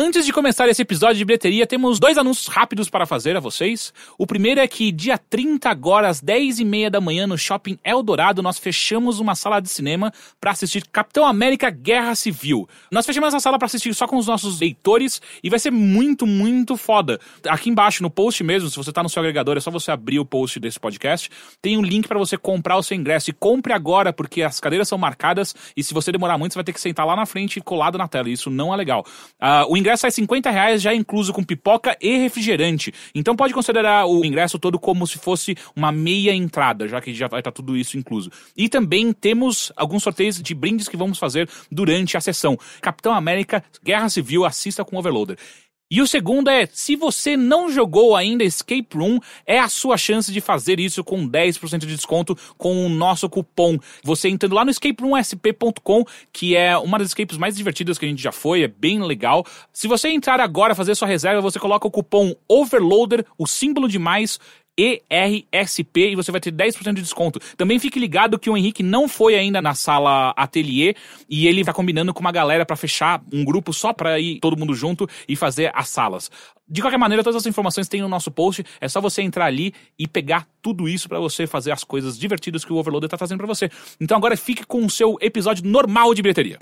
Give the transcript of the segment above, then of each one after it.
Antes de começar esse episódio de bilheteria, temos dois anúncios rápidos para fazer a vocês. O primeiro é que dia 30 agora, às 10 e meia da manhã, no Shopping Eldorado, nós fechamos uma sala de cinema para assistir Capitão América Guerra Civil. Nós fechamos essa sala para assistir só com os nossos leitores e vai ser muito, muito foda. Aqui embaixo, no post mesmo, se você tá no seu agregador, é só você abrir o post desse podcast, tem um link para você comprar o seu ingresso. E compre agora, porque as cadeiras são marcadas e se você demorar muito, você vai ter que sentar lá na frente colado na tela. Isso não é legal. Uh, o ingresso é 50 reais, já incluso com pipoca e refrigerante. Então pode considerar o ingresso todo como se fosse uma meia entrada, já que já vai estar tudo isso incluso. E também temos alguns sorteios de brindes que vamos fazer durante a sessão. Capitão América, Guerra Civil, assista com Overloader. E o segundo é, se você não jogou ainda Escape Room, é a sua chance de fazer isso com 10% de desconto com o nosso cupom. Você entrando lá no escaperoomsp.com, que é uma das escapes mais divertidas que a gente já foi, é bem legal. Se você entrar agora fazer sua reserva, você coloca o cupom OVERLOADER, o símbolo de mais, ERSP e você vai ter 10% de desconto. Também fique ligado que o Henrique não foi ainda na sala ateliê e ele tá combinando com uma galera para fechar um grupo só para ir todo mundo junto e fazer as salas. De qualquer maneira, todas as informações tem no nosso post. É só você entrar ali e pegar tudo isso para você fazer as coisas divertidas que o Overloader tá trazendo para você. Então agora fique com o seu episódio normal de bilheteria.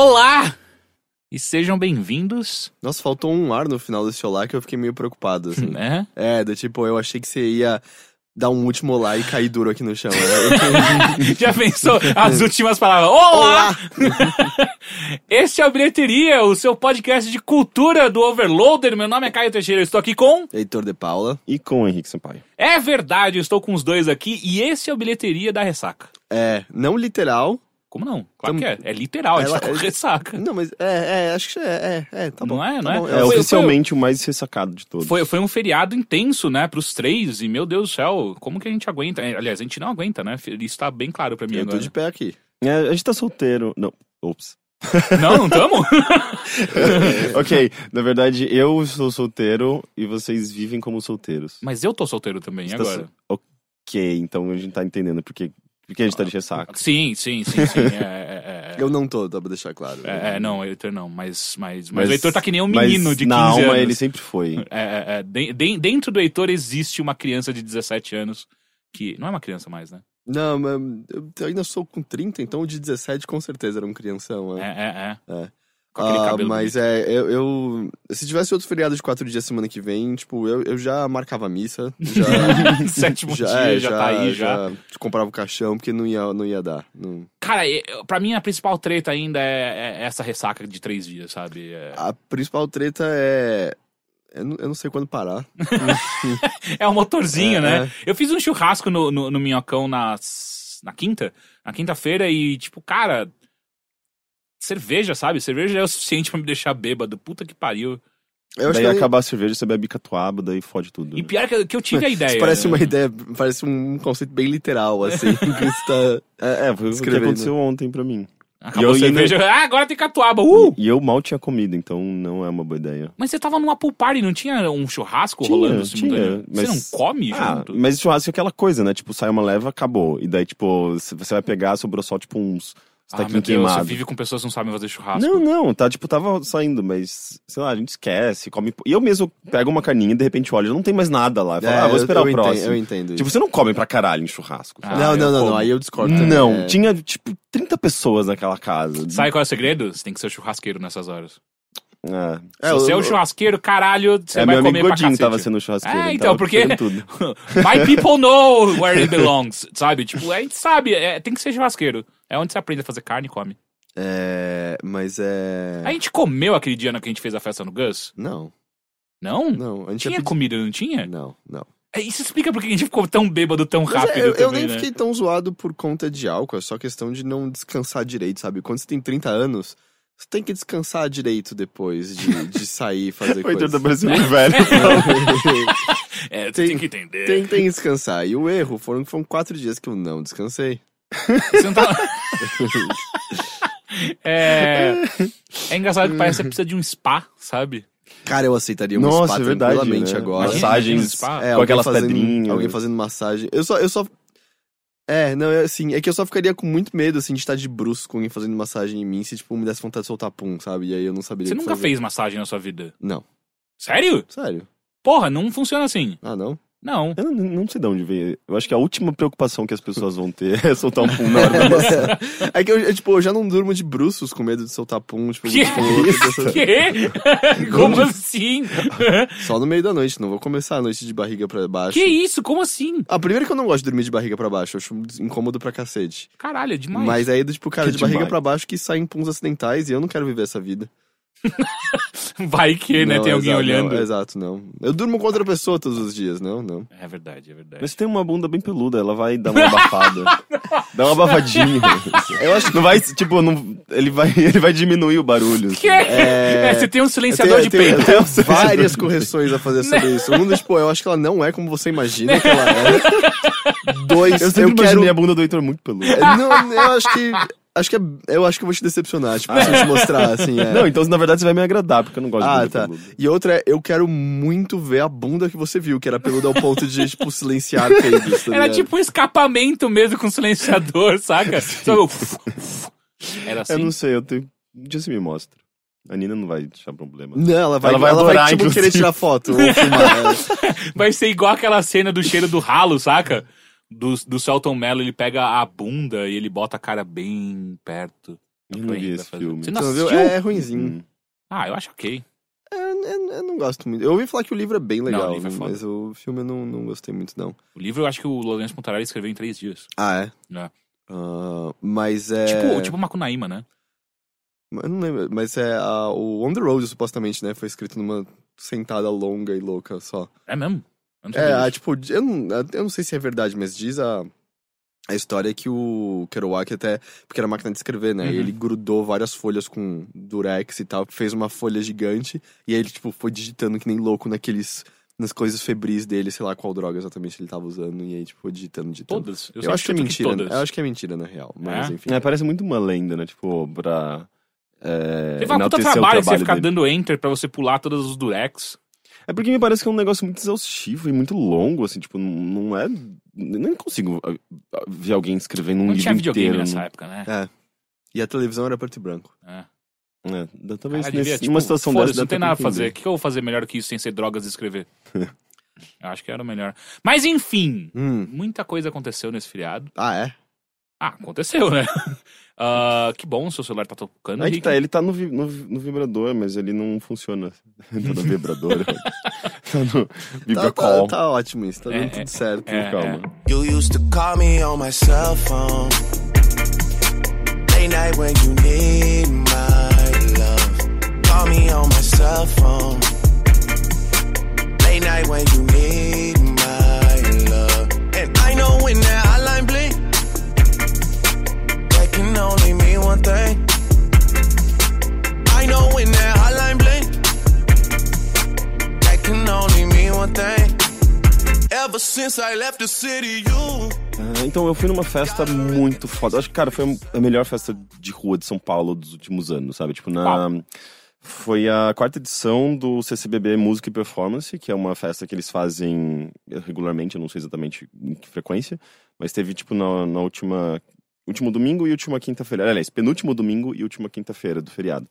Olá! E sejam bem-vindos. Nossa, faltou um ar no final desse olá que eu fiquei meio preocupado, assim. Né? É, do tipo, eu achei que você ia dar um último olá e cair duro aqui no chão. né? Já pensou as últimas palavras? Olá! Este é o Bilheteria, o seu podcast de cultura do Overloader. Meu nome é Caio Teixeira, eu estou aqui com... Heitor de Paula. E com o Henrique Sampaio. É verdade, eu estou com os dois aqui e esse é o Bilheteria da Ressaca. É, não literal. Como não? Claro Tam- que é. É literal, Ela- tá com ressaca. Não, mas é, é, acho que é, é, é, tá bom. Não é, não tá é? É Foi- oficialmente o mais ressacado de todos. Foi, foi um feriado intenso, né, pros três, e meu Deus do céu, como que a gente aguenta? É, Aliás, a gente não aguenta, né? Isso tá bem claro pra mim Eu tô agora. de pé aqui. É, a gente tá solteiro. Não, ops. Não, não tamo? ok, na verdade, eu sou solteiro e vocês vivem como solteiros. Mas eu tô solteiro também, Você tá agora? so- Ok, então a gente tá entendendo porque, porque a gente tá de ressaca. Sim, sim, sim, sim. É, é, é, Eu não tô, dá pra deixar claro. é, é, não, o Heitor não, mas, mas, mas, o Heitor tá que nem um menino mas de 15 na alma anos. ele sempre foi. É, é, é, de- de- dentro do Heitor existe uma criança de 17 anos que. Não é uma criança mais, né? Não, mas eu ainda sou com 30, então o de 17 com certeza era um crianção. É, né? é, é. É. Com aquele Ah, cabelo. mas é, eu, eu- Se tivesse outro feriado de quatro dias semana que vem, tipo, eu, eu já marcava a missa. Já, bonito. Sétimo dia, é, já, tá aí, já. comprava o caixão, porque não ia, não ia dar. Não- Cara, pra mim a principal treta ainda é, é essa ressaca de três dias, sabe? É, A principal treta é. Eu não, eu não sei quando parar. é o motorzinho, É, né? é. Eu fiz um churrasco no, no, no Minhocão na, na quinta, na quinta-feira, e tipo, cara. Cerveja, sabe? Cerveja é o suficiente pra me deixar bêbado. Puta que pariu. Eu acho daí que acabar a cerveja, você bebe catuaba, daí fode tudo. E né? pior que, que eu tive a ideia. Isso parece né? uma ideia, parece um conceito bem literal, assim. que você tá- É, é, foi o que aconteceu ontem pra mim. Acabou E a eu cerveja. Ah, agora tem catuaba. Uh! E eu mal tinha comido, então não é uma boa ideia. Mas você tava numa pool party, não tinha um churrasco Tinha, rolando tinha, simultâneo? Você mas- não come Ah, junto? mas churrasco é aquela coisa, né? Tipo, sai uma leva, acabou. E daí, tipo, você vai pegar, sobrou só, tipo, uns Ah, meu taquinhos Deus, você vive com pessoas que não sabem fazer churrasco. Não, não, tá, tipo, tava saindo, mas, sei lá, a gente esquece, come... E eu mesmo pego uma carninha e de repente olho, não tem mais nada lá. Eu falo, É, ah, vou eu- esperar eu o entendo, próximo. eu entendo Tipo, isso. você não come pra caralho em churrasco. Ah, não, eu não, não, como. não, aí eu discordo. Não, É. tinha, tipo, 30 pessoas naquela casa. Sabe qual é o segredo? Você tem que ser o churrasqueiro nessas horas. É, É, Se você é eu- o churrasqueiro, caralho, você é vai meu comer amigo cacete. tava sendo churrasqueiro. É, então, porque-. My people know where it belongs, sabe? Tipo, a gente sabe, é, tem que ser churrasqueiro. É onde você aprende a fazer carne e come. É, mas é... A gente comeu aquele dia na que a gente fez a festa no Gus? Não, Não? não, a gente Tinha ia pedir- comida, não tinha? Não, não. É, Isso explica por que a gente ficou tão bêbado tão Mas rápido é, eu, eu também, nem né? fiquei tão zoado por conta de álcool, é só questão de não descansar direito, sabe? Quando você tem 30 anos, você tem que descansar direito depois de, de sair e fazer O Heitor coisas. tá parecendo um velho. É, você Tem- tem que entender. tem, tem que descansar. E o erro foram, foram quatro dias que eu não descansei. Você não tá... É, é engraçado que parece que você precisa de um spa, sabe? Cara, eu aceitaria um Nossa, spa é verdade, tranquilamente né? agora. Massagens spa. É, com aquelas fazendo, pedrinhas. Alguém fazendo massagem. Eu só, eu só. É, não, é assim, é que eu só ficaria com muito medo, assim, de estar de bruços com alguém fazendo massagem em mim se, tipo, me desse vontade de soltar pum, sabe? E aí eu não saberia Você nunca fazer. fez massagem na sua vida? Não. Sério? Sério. Porra, não funciona assim. Ah, não? Não. Eu não, não sei de onde veio. Eu acho que a última preocupação que as pessoas vão ter é soltar um pum na hora da massagem. é que eu, eu, tipo, eu já não durmo de bruços com medo de soltar pum, tipo, Que pessoa- Que? Como assim? só no meio da noite, não vou começar a noite de barriga pra baixo. que isso? Como assim? Ah, primeiro que eu não gosto de dormir de barriga pra baixo, eu acho incômodo pra cacete. Caralho, é demais. Mas aí, tipo, cara, Que de barriga demais. pra baixo que saem puns acidentais e eu não quero viver essa vida. Vai que, né? Não, Tem alguém exato, olhando. Não, exato, não. Eu durmo com outra pessoa todos os dias, não, não. É verdade, é verdade. Mas tem uma bunda bem peluda, ela vai dar uma abafada. Dá uma abafadinha. Eu acho que não vai, tipo, não, ele, vai, ele vai diminuir o barulho. Que? É, você tem um silenciador de tenho, eu peito. tenho várias correções a fazer sobre isso. Um, tipo, eu acho que ela não é como você imagina que ela é. Dois, Eu eu, quero... imaginei a bunda do Heitor muito peluda. Não, eu acho que... Acho que é, eu acho que eu vou te decepcionar, tipo, se eu te mostrar, assim, é. Não, então na verdade você vai me agradar, porque eu não gosto de Ah, bunda tá. E outra é, eu quero muito ver a bunda que você viu, que era peluda ao ponto de, tipo, silenciar peidos, tá Era tipo um escapamento mesmo com silenciador, saca? Era assim. Eu não sei, eu tenho... Um dia você me mostra. A Nina não vai deixar problema. Não, ela vai, Ela vai ela adorar, vai tipo, inclusive. querer tirar foto ou filmar. é. Vai ser igual aquela cena do cheiro do ralo, saca? Do, do Celton Mello, ele pega a bunda e ele bota a cara bem perto. Eu não vi esse fazer. filme. Você não não viu? assistiu? É, é ruinzinho. Hum. Ah, eu acho ok. É, eu, eu não gosto muito. Eu ouvi falar que o livro é bem legal, o livro é foda. mas o filme eu não, não gostei muito, não. O livro eu acho que o Lourenço Pontarelli escreveu em três dias. Ah, é? É. Ah, mas é... Tipo, tipo Macunaíma, né? Eu não lembro, mas é a- o On The Road, supostamente, né? Foi escrito numa sentada longa e louca só. É mesmo? Eu não É, a, tipo, eu não, eu não sei se é verdade, mas diz a, a história que o Kerouac até... Porque era máquina de escrever, né? Uhum. E ele grudou várias folhas com durex e tal, fez uma folha gigante, e aí ele, tipo, foi digitando que nem louco naqueles... Nas coisas febris dele, sei lá qual droga exatamente ele tava usando, e aí, tipo, foi digitando, digitando. Todas. Eu, sempre acho que é mentira. todas. Eu acho que é mentira, na real. Mas, É? enfim. É, parece muito uma lenda, né? Tipo, pra. É, Teve uma puta enaltecer o trabalho você ficar dele. dando enter pra você pular todos os durex. É porque me parece que é um negócio muito exaustivo e muito longo, assim, tipo, não, não é. Nem consigo ah, ah, ver alguém escrevendo um Não livro tinha videogame inteiro. nessa época, né? É. E a televisão era preto e branco. É. É, talvez Cara, nesse, devia, tipo, numa situação dessa. não tem nada entender. fazer. O que que eu vou fazer melhor que isso sem ser drogas e escrever? Eu acho que era o melhor. Mas enfim, Hum. muita coisa aconteceu nesse feriado. Ah, é? Ah, aconteceu, né? Ah, que bom, seu celular tá tocando. Aí que tá, ele tá no, vi- no, no vibrador, mas ele não funciona. tá no vibrador. tá no Tá, vibracall. tá, tá ótimo isso, tá dando É, tudo é, certo. é. Calma. You used to call me on my cell phone. Late night when you need my love. Call me on my cell phone. Late night when you need my love. And I know when that can only mean one thing. I know when that hotline blink, that can only mean one thing. Ever since I left the city, you. Ah, então eu fui numa festa muito foda. Acho que, cara, foi a melhor festa de rua de São Paulo dos últimos anos, sabe? Tipo, na. Foi a quarta edição do CCBB Música e Performance, que é uma festa que eles fazem regularmente, eu não sei exatamente em que frequência, mas teve, tipo, na, na última. Último domingo e última quinta-feira. Aliás, penúltimo domingo e última quinta-feira do feriado.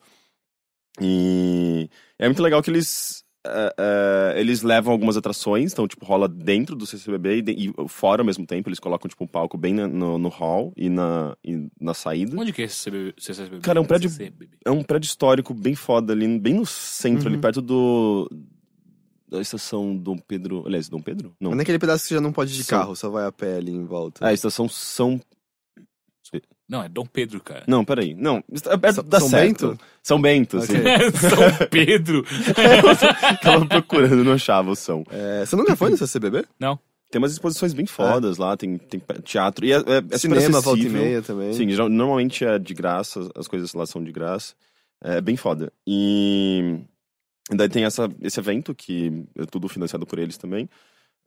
E é muito legal que eles. eh, eh, eles levam algumas atrações, então, tipo, rola dentro do CCBB e, de- e fora ao mesmo tempo. Eles colocam, tipo, um palco bem na- no, no hall e na, e na saída. Onde que é esse CBB? CCBB? Cara, é um prédio- CCBB. É um prédio histórico bem foda ali, bem no centro, ali Uhum. perto do. Da estação Dom Pedro. Aliás, Dom Pedro? Não. É naquele pedaço que você já não pode ir de São- carro, só vai a pé ali em volta. Ah, a estação São. Não, é Dom Pedro, cara. Não, peraí. Não, é perto São- da São certo. Bento? São Bento, Ok. sim. São Pedro. Tava procurando, não achava o som. É, você nunca foi no CCBB? Tem umas exposições bem fodas lá, tem, tem teatro. E é, é, é super Cinema, volta e meia também. Sim, normalmente é de graça, as coisas lá são de graça. É bem foda. E daí tem essa, esse evento, que é tudo financiado por eles também.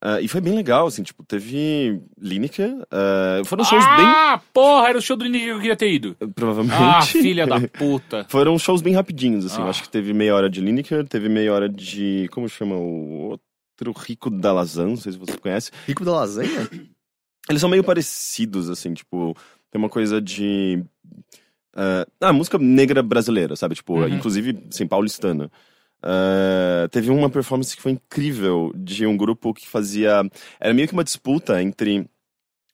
Ah, e foi bem legal, assim, tipo, teve Lineker, ah, foram shows Ah, porra, era o show do Nick que eu queria ter ido. bem, provavelmente... Ah, filha da puta. Foram shows bem rapidinhos, assim. Ah. Eu acho que teve meia hora de Lineker, teve meia hora de. Como chama o outro Rico da Lazan? Não sei se você conhece. Rico da lasanha? Eles são meio parecidos, assim, tipo. Tem uma coisa de. ah, ah, música negra brasileira, sabe? Tipo, Uhum. inclusive, assim, paulistana. Ah, teve uma performance que foi incrível de um grupo que fazia. Era meio que uma disputa entre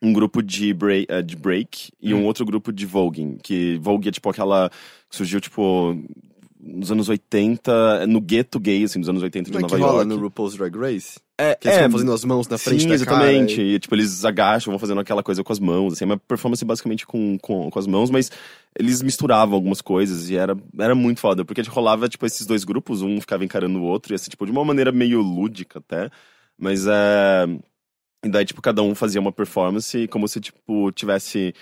um grupo de break, eh, de break e um Hum. outro grupo de voguing. Que vogue é tipo aquela. que surgiu, tipo. Nos anos 80, no gueto gay, assim, dos anos 80 de Não é Nova que rola York. no RuPaul's Drag Race? É, Que eles é, fazendo as mãos na frente Sim, da exatamente. cara. E, tipo, eles agacham, vão fazendo aquela coisa com as mãos, assim, é uma performance basicamente com, com, com as mãos, mas eles misturavam algumas coisas e era, era muito foda, porque rolava, tipo, esses dois grupos, um ficava encarando o outro, e assim, tipo, de uma maneira meio lúdica até, mas é... E daí, tipo, cada um fazia uma performance como se, tipo, tivesse...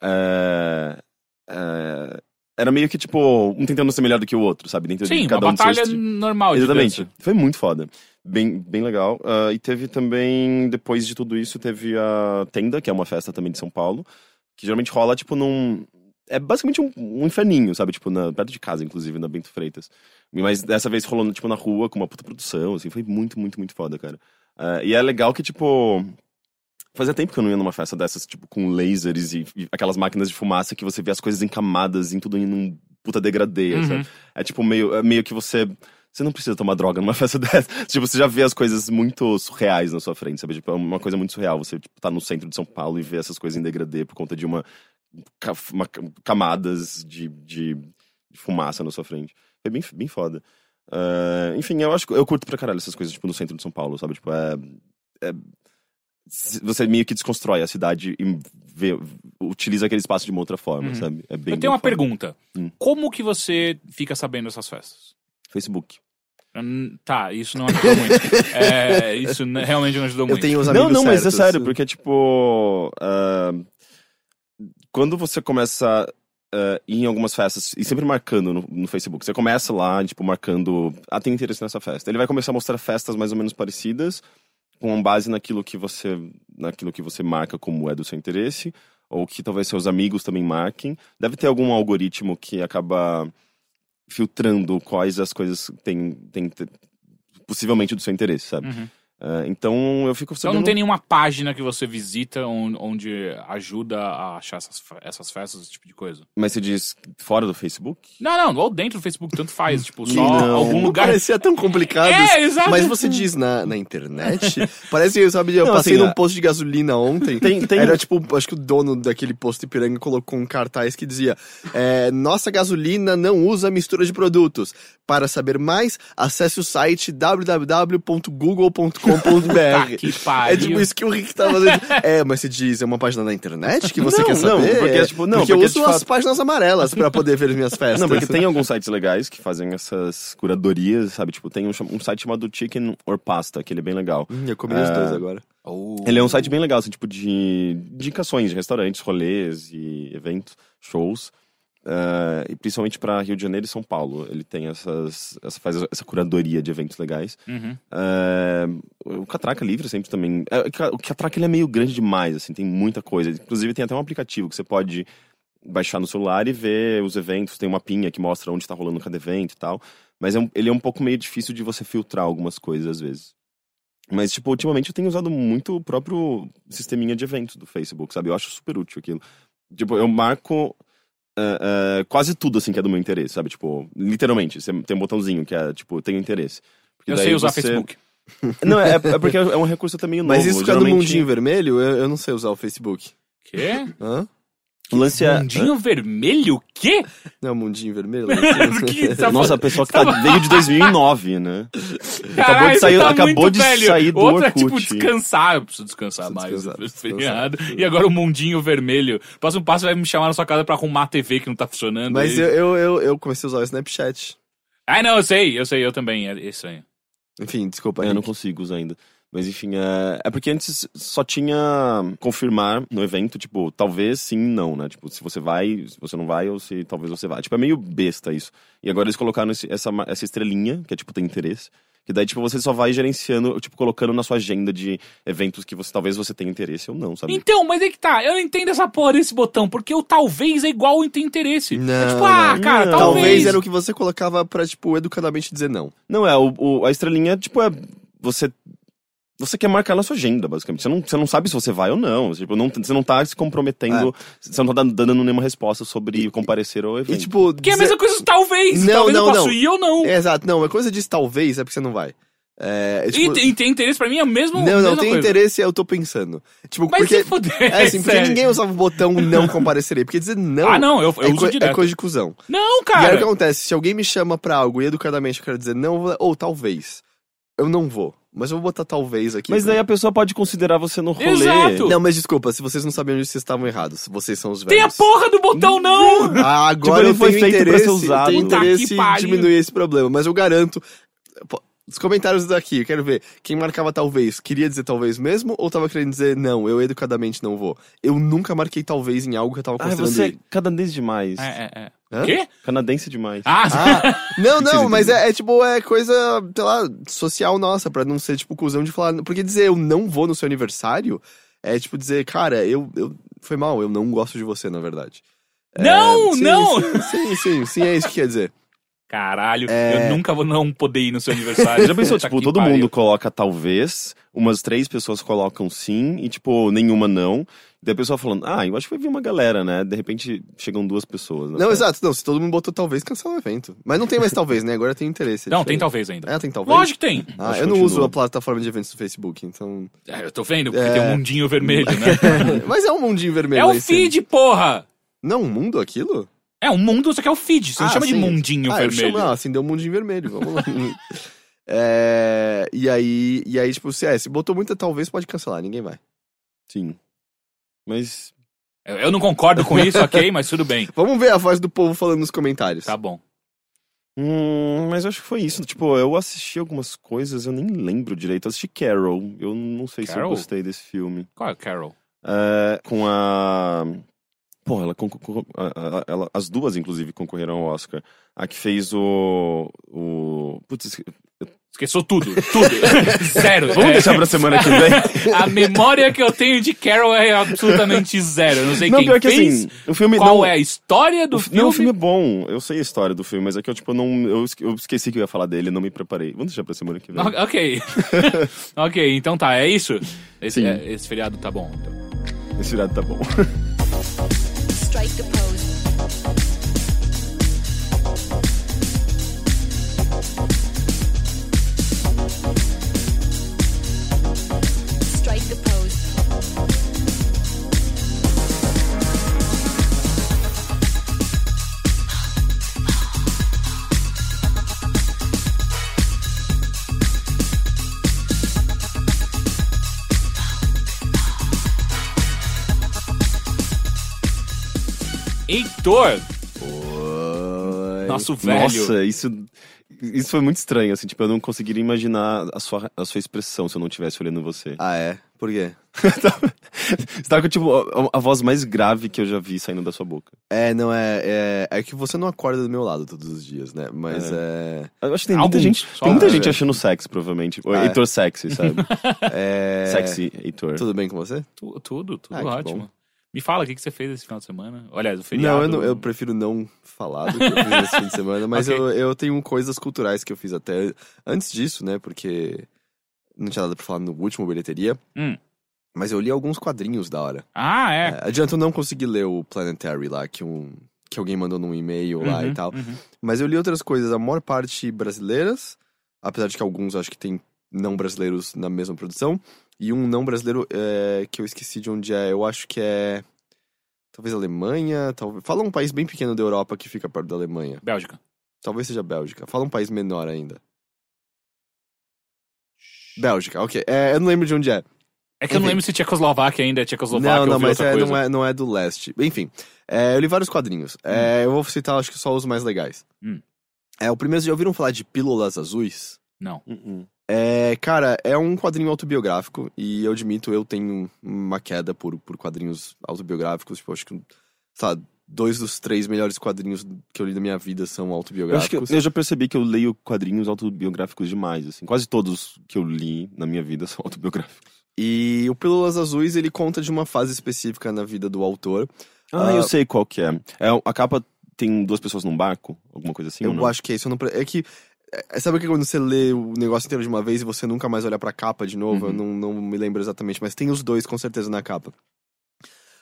é, é, Era meio que, tipo, um tentando ser melhor do que o outro, sabe? Dentro Sim, de uma cada um dos batalha normal Exatamente. dança. Foi muito foda. Bem, bem legal. Ah, e teve também, depois de tudo isso, teve a Tenda, que é uma festa também de São Paulo, que geralmente rola, tipo, num. É basicamente um, um inferninho, sabe? Tipo, na, perto de casa, inclusive, na Bento Freitas. Mas dessa vez rolou, tipo, na rua, com uma puta produção, assim. Foi muito, muito, muito foda, cara. Ah, e é legal que, tipo. Fazia tempo que eu não ia numa festa dessas, tipo, com lasers e, e aquelas máquinas de fumaça que você vê as coisas em camadas, em tudo em um puta degradê, Uhum. É tipo meio, é meio que você. Você não precisa tomar droga numa festa dessa. Tipo, você já vê as coisas muito surreais na sua frente, sabe? Tipo, é uma coisa muito surreal. Você tipo, tá no centro de São Paulo e vê essas coisas em degradê por conta de uma, uma ca- camadas de, de, de fumaça na sua frente. Foi bem, bem foda. Ah, enfim, eu acho que eu curto pra caralho essas coisas, tipo, no centro de São Paulo, sabe? Tipo, é. é- você meio que desconstrói a cidade e vê, utiliza aquele espaço de uma outra forma, Uhum. sabe? É bem, Eu tenho uma foda. pergunta. Hum. Como que você fica sabendo dessas festas? Facebook. Hum, Tá, isso não ajudou muito. É, isso realmente não ajudou Eu muito. tenho os Não, amigos não, mas é certos. sério, porque, tipo. ah, quando você começa a ir em algumas festas, e sempre marcando no, no Facebook, você começa lá, tipo, marcando. Ah, tem interesse nessa festa. Ele vai começar a mostrar festas mais ou menos parecidas, com base naquilo que você. naquilo que você marca como é do seu interesse, ou que talvez seus amigos também marquem. Deve ter algum algoritmo que acaba filtrando quais as coisas têm, têm possivelmente do seu interesse, sabe? Uhum. Ah, então eu fico Então sabendo. não tem nenhuma página que você visita on- onde ajuda a achar essas, essas festas, esse tipo de coisa? Mas você diz fora do Facebook? Não, não, ou dentro do Facebook, tanto faz. Tipo, só Não. algum Não lugar. parecia tão complicado. É, exato. Mas você diz na, na internet. Parece que, sabe, eu Não, passei assim, num a- posto de gasolina ontem. Tem- tem- Era tipo, acho que o dono daquele posto de Ipiranga colocou um cartaz que dizia: é, Nossa gasolina não usa mistura de produtos. Para saber mais, acesse o site www.google.com.br. Tá. É tipo isso que o Rick tá fazendo. É, mas você diz, é uma página na internet que você Não, quer não, saber? porque, É, tipo, não, porque eu porque, uso de as fato- páginas amarelas pra poder ver as minhas festas. Não, porque tem alguns sites legais que fazem essas curadorias, sabe? Tipo, tem um, um site chamado Chicken or Pasta, que ele é bem legal. Hum, eu comi os É. dois agora. Oh. Ele é um site bem legal, assim, tipo, de indicações de restaurantes, rolês e eventos, shows. Ah, e principalmente pra Rio de Janeiro e São Paulo. Ele tem essas. Essa, faz essa curadoria de eventos legais. Uhum. É, o Catraca Livre sempre também. é, o Catraca ele é meio grande demais, assim, tem muita coisa. Inclusive tem até um aplicativo que você pode baixar no celular e ver os eventos. Tem uma pinha que mostra onde tá rolando cada evento e tal. Mas é um- ele é um pouco meio difícil de você filtrar algumas coisas às vezes. Mas, tipo, ultimamente eu tenho usado muito o próprio sisteminha de eventos do Facebook, sabe? Eu acho super útil aquilo. Tipo, eu marco é, é, quase tudo, assim, que é do meu interesse, sabe? Tipo, literalmente, você tem um botãozinho que é, tipo, tenho interesse. Porque Eu daí sei usar você- Facebook. Não, é, é porque é um recurso também novo. Mas isso fica no geralmente- mundinho vermelho? Eu, eu não sei usar o Facebook. Quê? Hã? O lance é... Mundinho vermelho? Quê? Não é o mundinho vermelho? Que tá Nossa, a pessoa que tá, veio de 2009, né? Caralho, de sair- tá acabou de velho. sair do Outra é Orkut. tipo descansar. Eu preciso descansar Preciso mais. descansar, descansar. E agora o mundinho vermelho. Próximo passo vai me chamar na sua casa pra arrumar a TV que não tá funcionando. Mas aí. eu, eu, eu, eu comecei a usar o Snapchat. Ah, não, eu sei, eu sei, eu também. É isso aí. Enfim, desculpa. Eu não consigo usar ainda. Mas enfim, é, é porque antes só tinha confirmar no evento, tipo, talvez sim, não, né? Tipo, se você vai, se você não vai, ou se talvez você vá. Tipo, é meio besta isso. E agora eles colocaram esse- essa, essa estrelinha, que é tipo, tem interesse, Que daí, tipo, você só vai gerenciando, tipo, colocando na sua agenda de eventos que você talvez você tenha interesse ou não, sabe? Então, mas é que tá, eu não entendo essa porra desse botão, porque o talvez é igual o ter interesse. é Não, tipo, ah, não. cara, Não. talvez. Talvez era o que você colocava pra, tipo, educadamente dizer não. Não, é, o, o- a estrelinha, tipo, é. Você. Você quer marcar na sua agenda, basicamente. Você não, você não sabe se você vai ou não. Tipo, não, você não tá se comprometendo. Você não tá dando, nenhuma resposta sobre comparecer ao evento. E, tipo... Que é a mesma coisa do talvez. Não, talvez não, eu posso não. ir ou não. É, exato, não, a coisa diz talvez é porque você não vai. É, é, E tipo, tem, interesse pra mim é o mesmo. não, não, tem coisa. interesse, eu tô pensando. Tipo, Mas porque... se fuder. É assim, porque sério. ninguém usava o botão não comparecerei. Porque dizer não... Ah, não, eu, eu é, uso co- direto. é coisa de cuzão. Não, E aí o cara. que acontece? Se alguém me chama pra algo e educadamente eu quero dizer não, eu vou- ou talvez. Eu não vou. Mas eu vou botar talvez aqui. Mas daí a pessoa pode considerar você no rolê. Exato. Não, mas desculpa, se vocês não sabiam disso, vocês estavam errados. Vocês são os Tem a velhos. porra do botão não! Ah, agora Tipo, ele eu foi tenho feito pra interesse, ser usado. eu tenho interesse que em diminuir esse problema, mas eu garanto. Os comentários daqui, eu quero ver. Quem marcava talvez, queria dizer talvez mesmo ou tava querendo dizer não, eu educadamente não vou? Eu nunca marquei talvez em algo que eu tava Ah, considerando você é ir. canadense demais. É, é, é. Hã? Quê? Canadense demais. Ah, Ah, não, não, mas é, é tipo, é coisa, sei lá, social nossa, pra não ser, tipo, cuzão de falar. Porque dizer eu não vou no seu aniversário é tipo dizer, cara, eu, eu foi mal, eu não gosto de você, na verdade. É, Não, sim, não! Sim, sim, sim, sim, é isso que quer dizer. Caralho, É. eu nunca vou não poder ir no seu aniversário. Já pensou, tipo, todo pariu. mundo coloca talvez, umas três pessoas colocam sim, e tipo, nenhuma não. Daí a pessoa falando, ah, eu acho que vai vir uma galera, né? De repente chegam duas pessoas. Não, exato, não, se todo mundo botou talvez, cancela o evento. Mas não tem mais talvez, né? Agora tem interesse. é Não, tem diferente. talvez ainda. É, tem talvez. Lógico que tem. Ah, Acho eu não uso continua. a plataforma de eventos do Facebook, então. É, eu tô vendo, porque É. tem um mundinho vermelho, né? Mas é um mundinho vermelho é o feed, porra! Não, um mundo aquilo? É um mundo, só que é o feed. Você não Ah, chama de sim. mundinho ah, eu vermelho. chamo, ah, assim, deu um mundinho vermelho, vamos lá. É, e aí, e aí, tipo, se, é, se botou muita talvez, pode cancelar, ninguém vai. Sim. Mas. Eu eu não concordo com isso, ok, mas tudo bem. Vamos ver a voz do povo falando nos comentários. Tá bom. Hum, mas eu acho que foi isso. Tipo, eu assisti algumas coisas, eu nem lembro direito. Eu assisti Carol. Eu não sei se Carol? eu gostei desse filme. Qual é o Carol? É, com a. Pô, ela, concor- concor- a- a- ela- As duas, inclusive, concorreram ao Oscar. A que fez o. o... Putz, esque- Esqueceu tudo, tudo. zero. vamos É, deixar pra semana que vem. A memória que eu tenho de Carol é absolutamente zero. Eu não sei não, quem pior que fez, assim, o filme. qual não, é a história do o, filme. Não, o filme é bom. Eu sei a história do filme, mas é que eu, tipo, não. Eu, eu esqueci que eu ia falar dele, não me preparei. Vamos deixar pra semana que vem. Ok. ok, então tá, é isso? Esse, é- esse feriado tá bom. Então. Esse virado tá bom. Strike the pose. Heitor, Oi. nosso velho. Nossa, isso. Isso foi muito estranho, assim, tipo, eu não conseguiria imaginar a sua, a sua expressão se eu não estivesse olhando você. Ah, é? Por quê? Você tava com, tipo, a, a voz mais grave que eu já vi saindo da sua boca. É, não é, é. É que você não acorda do meu lado todos os dias, né? Mas é. Eu acho que tem muita Alguns, gente. só Tem muita alguns. gente achando sexy, provavelmente. O Ah, é. Heitor sexy, sabe? é... Sexy, Heitor. Tudo bem com você? Tu- tudo, tudo Ah, que ótimo. Me fala o que, que você fez esse final de semana. Aliás, o feriado. Não eu, não, eu prefiro não falar do que eu fiz esse fim de semana, mas Ok. eu, eu tenho coisas culturais que eu fiz até antes disso, né? Porque não tinha nada pra falar no último bilheteria. Hum. Mas eu li alguns quadrinhos da hora. Ah, é. É, adianta eu não conseguir ler o Planetary lá, que, um, que alguém mandou num e-mail lá Uhum, e tal. uhum. Mas eu li outras coisas, a maior parte brasileiras, apesar de que alguns acho que tem não brasileiros na mesma produção. E um não brasileiro é, que eu esqueci de onde é, eu acho que é. Talvez Alemanha, talvez. Fala um país bem pequeno da Europa que fica perto da Alemanha. Bélgica. Talvez seja Bélgica. Fala um país menor ainda. Bélgica, ok. É, eu não lembro de onde é. É que eu não Enfim. lembro se Tchecoslováquia ainda é Tchecoslováquia Não, ou não, mas outra é, coisa. não, é, não é do leste. Enfim, é, eu li vários quadrinhos. É, eu vou citar, acho que só os mais legais. Hum. É, o primeiro, vocês já ouviram falar de Pílulas Azuis? Não. Uh-uh. É, cara, é um quadrinho autobiográfico e eu admito, eu tenho uma queda por, por quadrinhos autobiográficos. Tipo, acho que, sabe, dois dos três melhores quadrinhos que eu li na minha vida são Eu, acho autobiográficos. que eu já percebi que eu leio quadrinhos autobiográficos demais, assim. Quase todos que eu li na minha vida são autobiográficos. E o Pílulas Azuis, ele conta de uma fase específica na vida do autor. Ah, Ah, eu sei qual que é. é. A capa tem duas pessoas num barco? Alguma coisa assim eu acho que é isso. não É que. É- Sabe que quando você lê o negócio inteiro de uma vez e você nunca mais olha pra capa de novo? Uhum. Eu não, não me lembro exatamente, mas tem os dois com certeza na capa.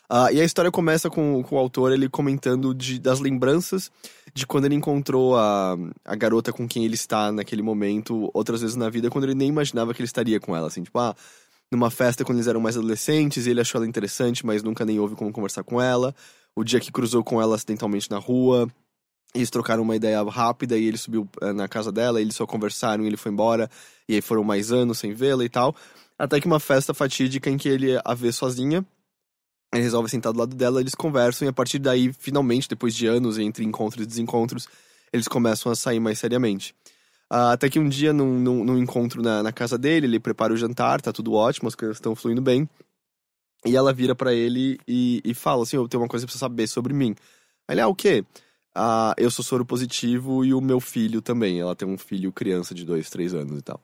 Ah, e a história começa com, com o autor ele comentando de, das lembranças de quando ele encontrou a, a garota com quem ele está naquele momento, outras vezes na vida, quando ele nem imaginava que ele estaria com ela. Assim, tipo, ah, numa festa quando eles eram mais adolescentes, e ele achou ela interessante, mas nunca nem houve como conversar com ela. O dia que cruzou com ela acidentalmente na rua. Eles trocaram uma ideia rápida e ele subiu eh, na casa dela, eles só conversaram e ele foi embora. E aí foram mais anos sem vê-la e tal. Até que uma festa fatídica em que ele a vê sozinha. Ele resolve sentar do lado dela, eles conversam e a partir daí, finalmente, depois de anos entre encontros e desencontros, eles começam a sair mais seriamente. Ah, até que um dia, num, num, num encontro na, na casa dele, ele prepara o jantar, tá tudo ótimo, as coisas estão fluindo bem. E ela vira pra ele e, e fala assim: Eu tenho uma coisa pra você saber sobre mim. Aí ele, ah, o quê? Ah, eu sou soro positivo e o meu filho também. Ela tem um filho criança de dois, três anos e tal.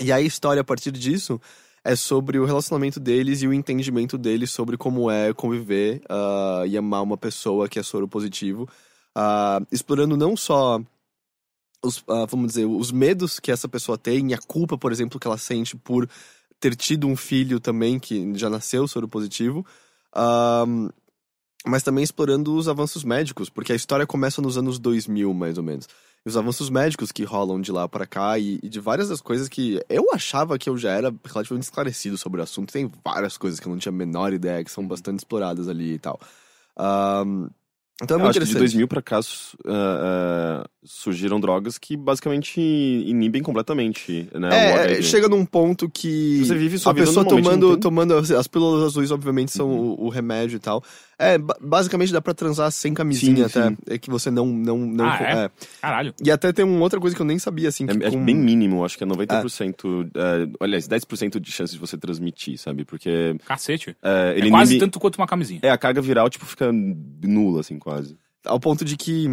E a história, a partir disso, é sobre o relacionamento deles e o entendimento deles sobre como é conviver ah, e amar uma pessoa que é soro positivo. ah, explorando não só os, ah, vamos dizer, os medos que essa pessoa tem e a culpa, por exemplo, que ela sente por ter tido um filho também que já nasceu soro positivo. Mas também explorando os avanços médicos, porque a história começa nos anos 2000, mais ou menos. E os avanços médicos que rolam de lá para cá e, e de várias das coisas que eu achava que eu já era relativamente esclarecido sobre o assunto. Tem várias coisas que eu não tinha a menor ideia, que são bastante exploradas ali e tal. Ah, então é Eu muito acho que de interessante. 2000 pra cá ah, ah, surgiram drogas que basicamente inibem completamente, né? É, chega num ponto que Você vive sua a pessoa tomando, tem- tomando as, as pílulas azuis, obviamente, são o, o remédio e tal. É, ba- basicamente dá pra transar sem camisinha Sim, até. sim. É que você não. não, não Ah, é? é. Caralho. E até tem uma outra coisa que eu nem sabia, assim. Que É, é com- bem mínimo, acho que é 90%. é, aliás, 10% de chance de você transmitir, sabe? Porque Cacete. é, ele é quase tanto quanto uma camisinha. É, a carga viral, tipo, fica nula, assim, quase. Ao ponto de que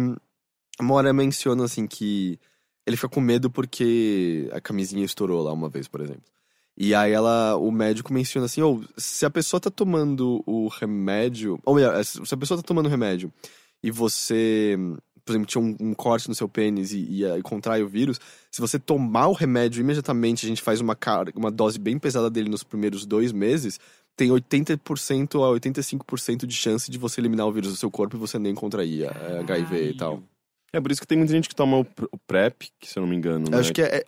a Mora menciona, assim, que ele fica com medo porque a camisinha estourou lá uma vez, por exemplo. E aí ela, o médico menciona assim, ou se a pessoa tá tomando o remédio, ou melhor, se a pessoa tá tomando o remédio e você, por exemplo, tinha um, um corte no seu pênis e, e, aí contrai o vírus, se você tomar o remédio imediatamente, a gente faz uma, carga, uma dose bem pesada dele nos primeiros dois meses, tem 80% a 85% de chance de você eliminar o vírus do seu corpo e você nem contrair a HIV e tal. É por isso que tem muita gente que toma o, pr- o PrEP, que se eu não me engano, né? Acho que é, é,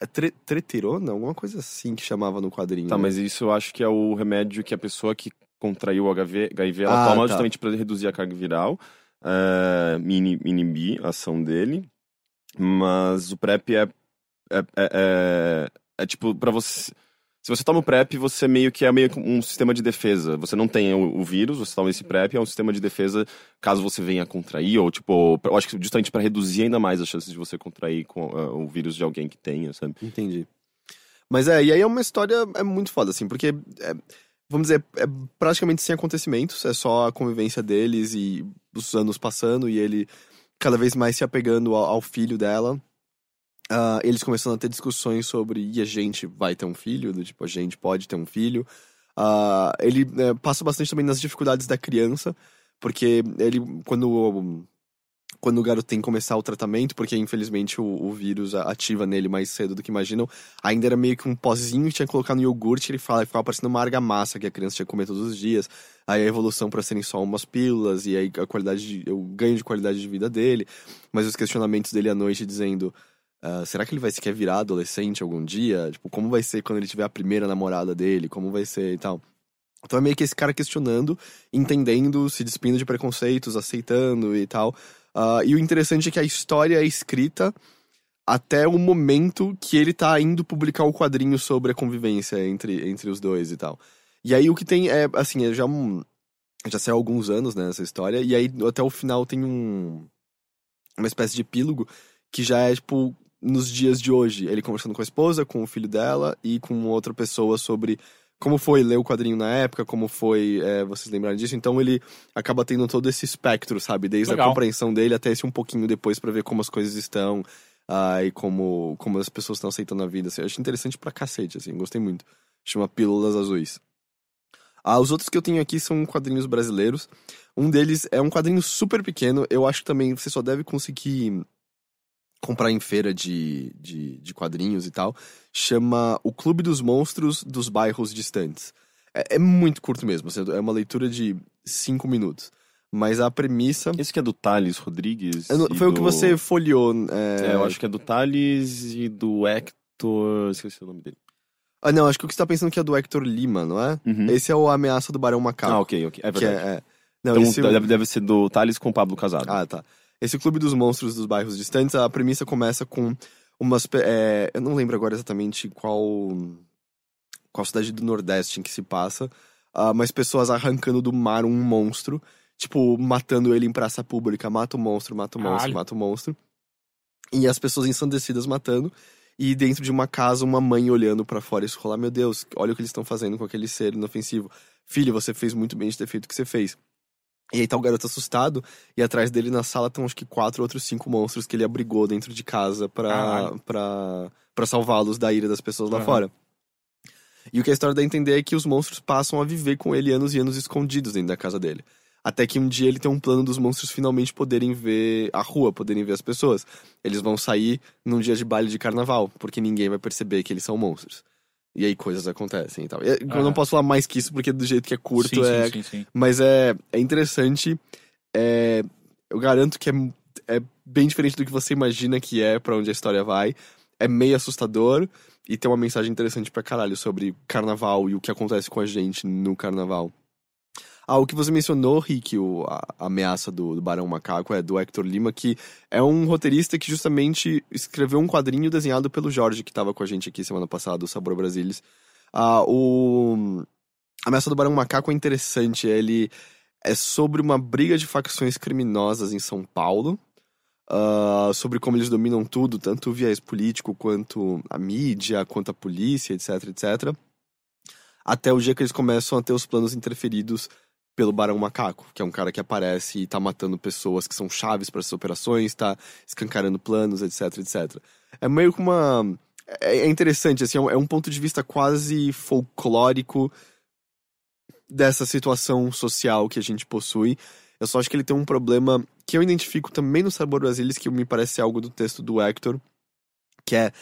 é tre, tretirona, alguma coisa assim que chamava no quadrinho. Tá, né? mas isso eu acho que é o remédio que a pessoa que contraiu o HIV, HIV ela Ah, toma tá. justamente pra reduzir a carga viral, é, ini- inibir a ação dele. Mas o PrEP é, é, é, é, é tipo, pra você. Se você toma o PrEP, você meio que é meio um sistema de defesa. Você não tem o, o vírus, você toma esse PrEP, é um sistema de defesa caso você venha contrair, ou tipo, eu acho que justamente pra reduzir ainda mais as chances de você contrair com, ah, o vírus de alguém que tenha, sabe? Entendi. Mas é, e aí é uma história é muito foda, assim, porque, é, vamos dizer, é praticamente sem acontecimentos, é só a convivência deles e os anos passando e ele cada vez mais se apegando ao, ao filho dela. Ah, eles começando a ter discussões sobre e a gente vai ter um filho, do tipo, a gente pode ter um filho. Ah, ele é, passa bastante também nas dificuldades da criança, porque ele, quando quando o garoto tem que começar o tratamento, porque infelizmente o, o vírus ativa nele mais cedo do que imaginam, ainda era meio que um pozinho que tinha que colocar no iogurte, ele fala, ficava parecendo uma argamassa que a criança tinha que comer todos os dias. Aí a evolução para serem só umas pílulas, e aí a qualidade, de, o ganho de qualidade de vida dele, mas os questionamentos dele à noite dizendo. "Ah, será que ele vai sequer virar adolescente algum dia? Tipo, como vai ser quando ele tiver a primeira namorada dele? Como vai ser e tal? Então é meio que esse cara questionando, entendendo, se despindo de preconceitos, aceitando e tal. Ah, e o interessante é que a história é escrita até o momento que ele tá indo publicar o quadrinho sobre a convivência entre, entre os dois e tal. E aí o que tem é, assim, é já um. Já saiu alguns anos, né, história, e aí até o final tem um. Uma espécie de epílogo que já é, tipo, nos dias de hoje. Ele conversando com a esposa, com o filho dela e com outra pessoa sobre como foi ler o quadrinho na época, como foi é, vocês lembrarem disso. Então ele acaba tendo todo esse espectro, sabe? Desde Legal. a compreensão dele até esse um pouquinho depois pra ver como as coisas estão ah, e como, como as pessoas estão aceitando a vida. Assim. Eu acho interessante pra cacete, assim, gostei muito. Chama Pílulas Azuis. Ah, os outros que eu tenho aqui são quadrinhos brasileiros. Um deles é um quadrinho super pequeno. Eu acho que também você só deve conseguir comprar em feira de, de, de quadrinhos e tal. Chama O Clube dos Monstros dos Bairros Distantes. É, é muito curto mesmo. assim, É uma leitura de cinco minutos. Mas a premissa. Esse que é do Thales Rodrigues. Não- foi o que do- você folheou. É, É... eu acho que é do Thales e do Hector. Esqueci o nome dele. Ah, não, acho que o que você tá pensando que é do Hector Lima, não é? Uhum. Esse é o Ameaça do Barão Macaco. Ah, ok, ok. É verdade. é, é. Não, então esse... deve, deve ser do Thales com o Pablo Casado. Ah, tá. Esse Clube dos Monstros dos Bairros Distantes, a premissa começa com umas. é, eu não lembro agora exatamente qual. qual cidade do Nordeste em que se passa, ah, mas pessoas arrancando do mar um monstro, tipo, matando ele em praça pública. Mata o monstro, mata o monstro, Caralho. mata o monstro. E as pessoas ensandecidas matando. E dentro de uma casa, uma mãe olhando pra fora e falar: Meu Deus, olha o que eles estão fazendo com aquele ser inofensivo. Filho, você fez muito bem de ter feito o que você fez. E aí tá o garoto assustado, e atrás dele na sala estão acho que quatro outros cinco monstros que ele abrigou dentro de casa pra, pra, pra salvá-los da ira das pessoas lá Aham. fora. E o que a história dá a entender é que os monstros passam a viver com ele anos e anos escondidos dentro da casa dele. Até que um dia ele tem um plano dos monstros finalmente poderem ver a rua, poderem ver as pessoas. Eles vão sair num dia de baile de carnaval, porque ninguém vai perceber que eles são monstros. E aí coisas acontecem e tal. Eu Aham. não posso falar mais que isso, porque do jeito que é curto sim, é sim, sim, sim. mas é, é interessante. É, eu garanto que é, é bem diferente do que você imagina que é pra onde a história vai. É meio assustador e tem uma mensagem interessante pra caralho sobre carnaval e o que acontece com a gente no carnaval. O que você mencionou, Rick, o, a, a ameaça do, do Barão Macaco é do Hector Lima, que é um roteirista que justamente escreveu um quadrinho desenhado pelo Jorge, que estava com a gente aqui semana passada, o Sabor Brasilis. Ah, o a Ameaça do Barão Macaco é interessante. Ele é sobre uma briga de facções criminosas em São Paulo. ah, sobre como eles dominam tudo, tanto o viés político quanto a mídia, quanto a polícia, etc, etc. Até o dia que eles começam a ter os planos interferidos pelo Barão Macaco, que é um cara que aparece e tá matando pessoas que são chaves para essas operações, tá escancarando planos, etc, etc. É meio que uma. É é interessante, assim, é um- é um ponto de vista quase folclórico dessa situação social que a gente possui. Eu só acho que ele tem um problema que eu identifico também no Sabor Brasilis, que me parece algo do texto do Hector, que é.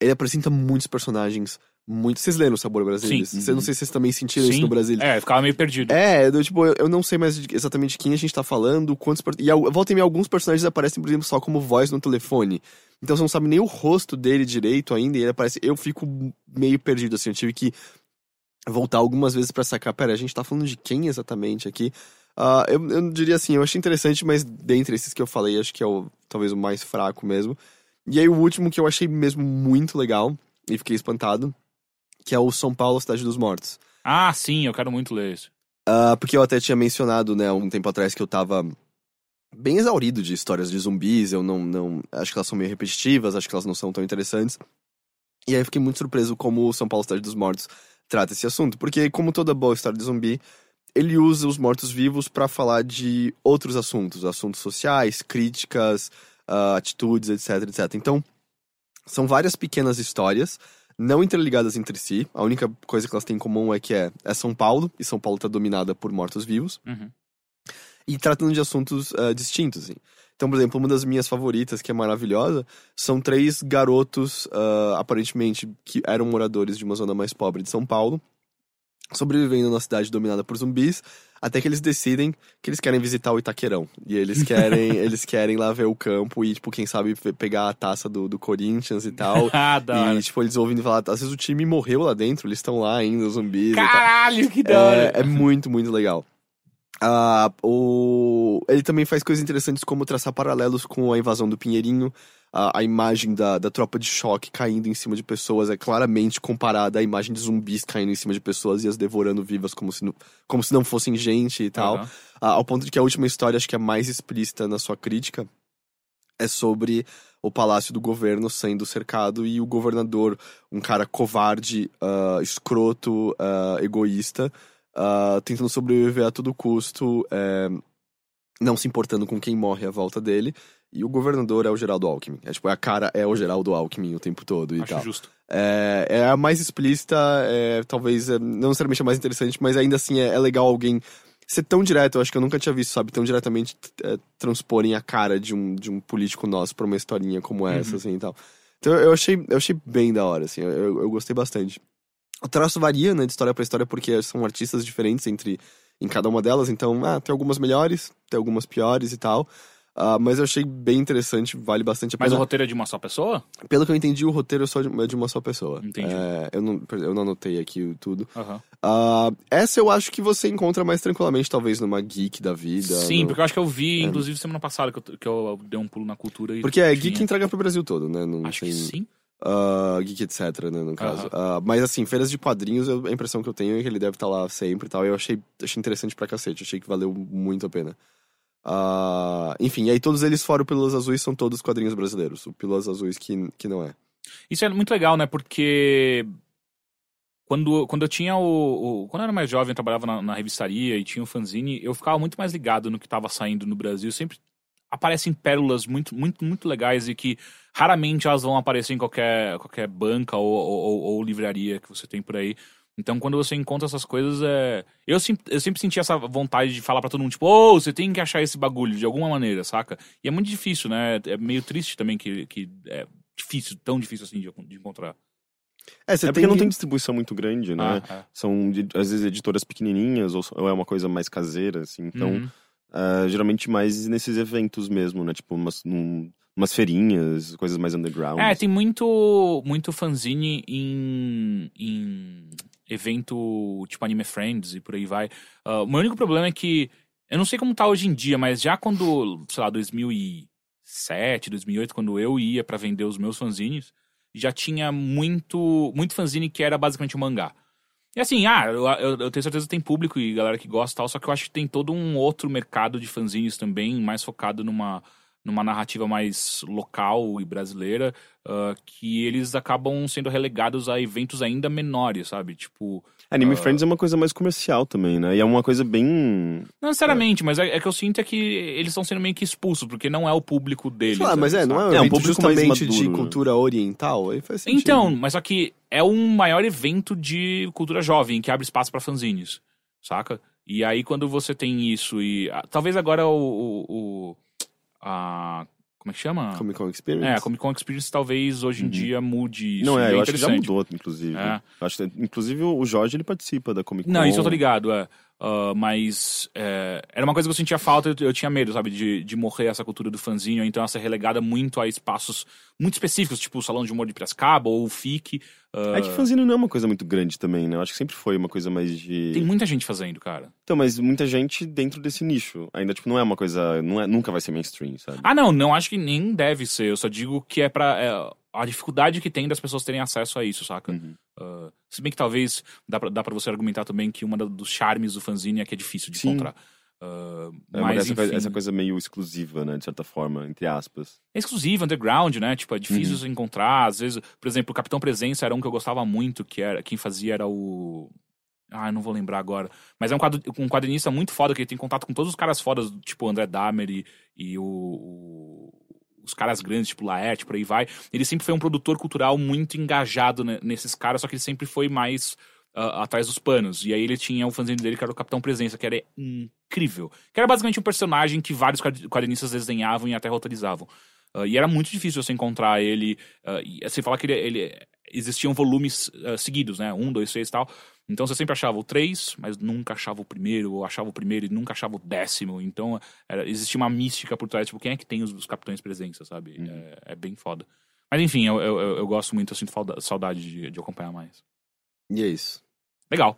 Ele apresenta muitos personagens. Muito... Vocês leram o Sabor Brasilis? Sim. Vocês não sei se vocês também sentiram isso Sim. no Brasil. É, ficava meio perdido. É, eu, tipo, eu, eu não sei mais de- exatamente quem a gente tá falando, quantos. E volta e meia, alguns personagens aparecem, por exemplo, só como voz no telefone. Então você não sabe nem o rosto dele direito ainda, e ele aparece. Eu fico meio perdido, assim. Eu tive que voltar algumas vezes pra sacar. Pera, a gente tá falando de quem exatamente aqui? Ah, eu, eu diria assim, eu achei interessante, mas dentre esses que eu falei, acho que é o talvez o mais fraco mesmo. E aí o último que eu achei mesmo muito legal, e fiquei espantado, que é o São Paulo, Cidade dos Mortos. Ah, sim, eu quero muito ler isso. Ah, porque eu até tinha mencionado, né, um tempo atrás que eu tava bem exaurido de histórias de zumbis, eu não, não. Acho que elas são meio repetitivas, acho que elas não são tão interessantes. E aí eu fiquei muito surpreso como o São Paulo Cidade dos Mortos trata esse assunto, porque, como toda boa história de zumbi, ele usa os mortos-vivos pra falar de outros assuntos, assuntos sociais, críticas, ah, atitudes, etc, etc. Então, são várias pequenas histórias, não interligadas entre si. A única coisa que elas têm em comum é que é, é São Paulo, e São Paulo tá dominada por mortos-vivos, Uhum. e tratando de assuntos ah, distintos, assim. Então, por exemplo, uma das minhas favoritas, que é maravilhosa, são três garotos, ah, aparentemente, que eram moradores de uma zona mais pobre de São Paulo, sobrevivendo na cidade dominada por zumbis, até que eles decidem que eles querem visitar o Itaquerão. E eles querem, eles querem lá ver o campo e, tipo, quem sabe pe- pegar a taça do, do Corinthians e tal. Ah, da e, tipo, eles ouvindo falar, às vezes o time morreu lá dentro, eles estão lá ainda, os zumbis. Caralho, que da hora. É, é muito, muito legal. Ah, o... Ele também faz coisas interessantes como traçar paralelos com a invasão do Pinheirinho. A, a imagem da, da tropa de choque caindo em cima de pessoas é claramente comparada à imagem de zumbis caindo em cima de pessoas e as devorando vivas como se não, como se não fossem gente e tal. Aham. Ah, ao ponto de que a última história, acho que é mais explícita na sua crítica, é sobre o palácio do governo sendo cercado e o governador, um cara covarde, escroto, egoísta, ah, tentando sobreviver a todo custo, eh, não se importando com quem morre à volta dele. E o governador é o Geraldo Alckmin. É tipo, a cara é o Geraldo Alckmin o tempo todo e Acho tal. justo. É, é a mais explícita, é, talvez é, não necessariamente a mais interessante, mas ainda assim é, é legal alguém ser tão direto. Eu acho que eu nunca tinha visto, sabe, tão diretamente é, transporem a cara de um, de um político nosso pra uma historinha como essa, assim e tal. Então eu achei, eu achei bem da hora, assim, eu, eu gostei bastante. O traço varia, né, de história pra história, porque são artistas diferentes entre em cada uma delas, então, ah, tem algumas melhores, tem algumas piores e tal. Ah, mas eu achei bem interessante, vale bastante a Mas pena. o roteiro é de uma só pessoa? Pelo que eu entendi, o roteiro é só de, é de uma só pessoa. Entendi. É, eu, não, eu não anotei aqui tudo. Aham. Ah, essa eu acho que você encontra mais tranquilamente, talvez, numa geek da vida. Sim, no- porque eu acho que eu vi, inclusive, semana passada, que eu, que eu dei um pulo na cultura e. Porque é tinha. geek entrega pro Brasil todo, né? Não Acho tem, que sim. Ah, geek etc, né, no caso. Ah, mas assim, feiras de quadrinhos, eu- a impressão que eu tenho é que ele deve estar lá sempre e tal. Eu achei, achei interessante pra cacete, achei que valeu muito a pena. Ah, enfim, e aí todos eles fora o Pílulas Azuis são todos quadrinhos brasileiros. O Pílulas Azuis que, que não é. Isso é muito legal, né? Porque quando, quando eu tinha o, o- Quando eu era mais jovem, eu trabalhava na, na revistaria e tinha o fanzine, eu ficava muito mais ligado no que estava saindo no Brasil. Sempre aparecem pérolas muito, muito, muito legais e que raramente elas vão aparecer em qualquer, qualquer banca ou, ou, ou- ou livraria que você tem por aí. Então, quando você encontra essas coisas, é. Eu, sim- eu sempre senti essa vontade de falar pra todo mundo, tipo, ô, você tem que achar esse bagulho de alguma maneira, saca? E é muito difícil, né? É meio triste também que, que é difícil, tão difícil assim de, de encontrar. É, você É porque não tem distribuição muito grande, né? Ah, é. São, às vezes, editoras pequenininhas ou, ou é uma coisa mais caseira, assim. Então, Uhum. Ah, geralmente mais nesses eventos mesmo, né? Tipo, umas, num- umas feirinhas, coisas mais underground. É, tem muito, muito fanzine em, em evento tipo Anime Friends e por aí vai. Ah, o meu único problema é que, eu não sei como tá hoje em dia, mas já quando, sei lá, 2007, 2008, quando eu ia pra vender os meus fanzines, já tinha muito, muito fanzine que era basicamente um mangá. E assim, ah, eu, eu- eu tenho certeza que tem público e galera que gosta tal, só que eu acho que tem todo um outro mercado de fanzines também, mais focado numa, numa narrativa mais local e brasileira, ah, que eles acabam sendo relegados a eventos ainda menores, sabe? Tipo, Anime Ah. Friends é uma coisa mais comercial também, né? E é uma coisa bem. não necessariamente, mas é, é que eu sinto é que eles estão sendo meio que expulsos, porque não é o público deles. Lá, mas é, não é um É, um público mais justamente de maduro, né? cultura oriental? Aí faz sentido. Então, mas só que é um maior evento de cultura jovem, que abre espaço pra fanzines, saca? E aí quando você tem isso e... ah, talvez agora o... o, o- a, como é que chama? Comic Con Experience? É, a Comic Con Experience talvez hoje em dia mude isso. Uhum. não, é, e eu acho que já mudou, inclusive. É. Acho que, inclusive, o Jorge ele participa da Comic Con. Não, isso eu tô ligado, é. Ah, mas é, era uma coisa que eu sentia falta, eu, eu tinha medo, sabe, de, de morrer essa cultura do fanzinho, então ser relegada muito a espaços muito específicos, tipo o Salão de Humor de Piracicaba ou o FIC. ah, É que fanzine não é uma coisa muito grande também, né? Eu acho que sempre foi uma coisa mais de. Tem muita gente fazendo, cara. Então, mas muita gente dentro desse nicho. Ainda, tipo, não é uma coisa. Não é, nunca vai ser mainstream, sabe? Ah, não, não acho que nem deve ser. Eu só digo que é pra. é, a dificuldade que tem das pessoas terem acesso a isso, saca? Uhum. Ah, se bem que talvez dá pra, dá pra você argumentar também que uma da- dos charmes do fanzine é que é difícil de Sim. encontrar. Ah, É mas, essa, coisa, enfim, essa coisa meio exclusiva, né? De certa forma, entre aspas. é exclusivo, underground, né? Tipo, é difícil Uhum. de encontrar. Às vezes, por exemplo, o Capitão Presença era um que eu gostava muito, que era quem fazia era o. Ah, não vou lembrar agora. Mas é um, quadro, um quadrinista muito foda, que ele tem contato com todos os caras fodas, tipo o André Dahmer e, e o, o- os caras grandes, tipo Laerte, por aí vai. Ele sempre foi um produtor cultural muito engajado ne- nesses caras, só que ele sempre foi mais ah, atrás dos panos. E aí ele tinha o fanzine dele, que era o Capitão Presença, que era incrível. Que era basicamente um personagem que vários quad- quadrinistas desenhavam e até roteirizavam. Ah, e era muito difícil você encontrar ele. ah, e você fala que ele, ele- existiam volumes ah, seguidos, né? Um, dois, três e tal. Então você sempre achava o três, mas nunca achava o primeiro, ou achava o primeiro e nunca achava o décimo. Então era, existia uma mística por trás, tipo, quem é que tem os, os capitães presença, sabe? É, é bem foda. Mas enfim, eu, eu, eu- gosto muito, eu sinto saudade de, de acompanhar mais. E é isso. Legal.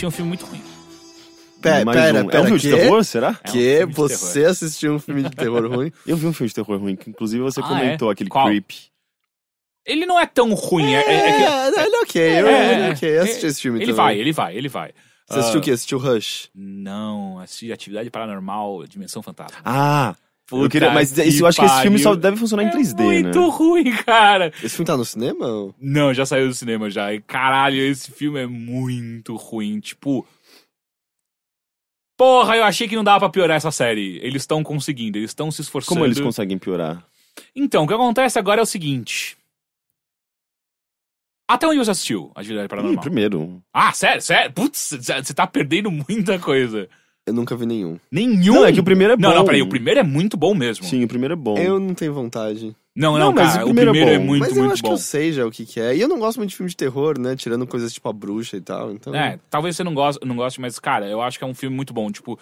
Assisti um filme muito ruim. Pera, Mais pera, um. pera, É um filme quê? de terror, será? É um que filme de você assistiu um filme de terror ruim? Eu vi um filme de terror ruim, que inclusive você Ah, comentou, é? aquele Qual? Creep. Ele não é tão ruim. É, é- é que- É, ele é ok, eu, É, ele é é, ok. Eu assisti esse filme ele também. vai, ele vai, ele vai. Você assistiu Ah, o quê? Assistiu Rush? Não, assisti Atividade Paranormal, Dimensão Fantasma. Ah! Eu Puta queria, mas que isso, eu acho que esse filme só deve funcionar em É 3D, muito né? ruim, cara. Esse filme tá no cinema? ou- Não, já saiu do cinema já. E, caralho, esse filme é muito ruim. Tipo. Porra, eu achei que não dava pra piorar essa série. Eles estão conseguindo, eles estão se esforçando. Como eles conseguem piorar? Então, o que acontece agora é o seguinte. Até onde você assistiu Atividade Hum, Paranormal? primeiro. Ah, sério, sério? Putz, você tá perdendo muita coisa. Eu nunca vi nenhum. Nenhum. Não, é que o primeiro é Não, bom. não, peraí, o primeiro é muito bom mesmo. Sim, o primeiro é bom. Eu não tenho vontade. Não, Não, não, mas cara, o primeiro é é, bom. muito, Mas eu muito acho bom. que eu sei já o que, que é. E eu não gosto muito de filme de terror, né? Tirando coisas tipo a bruxa e tal. Então. É, talvez você não goste, não goste, mas, cara, eu acho que é um filme muito bom. Tipo,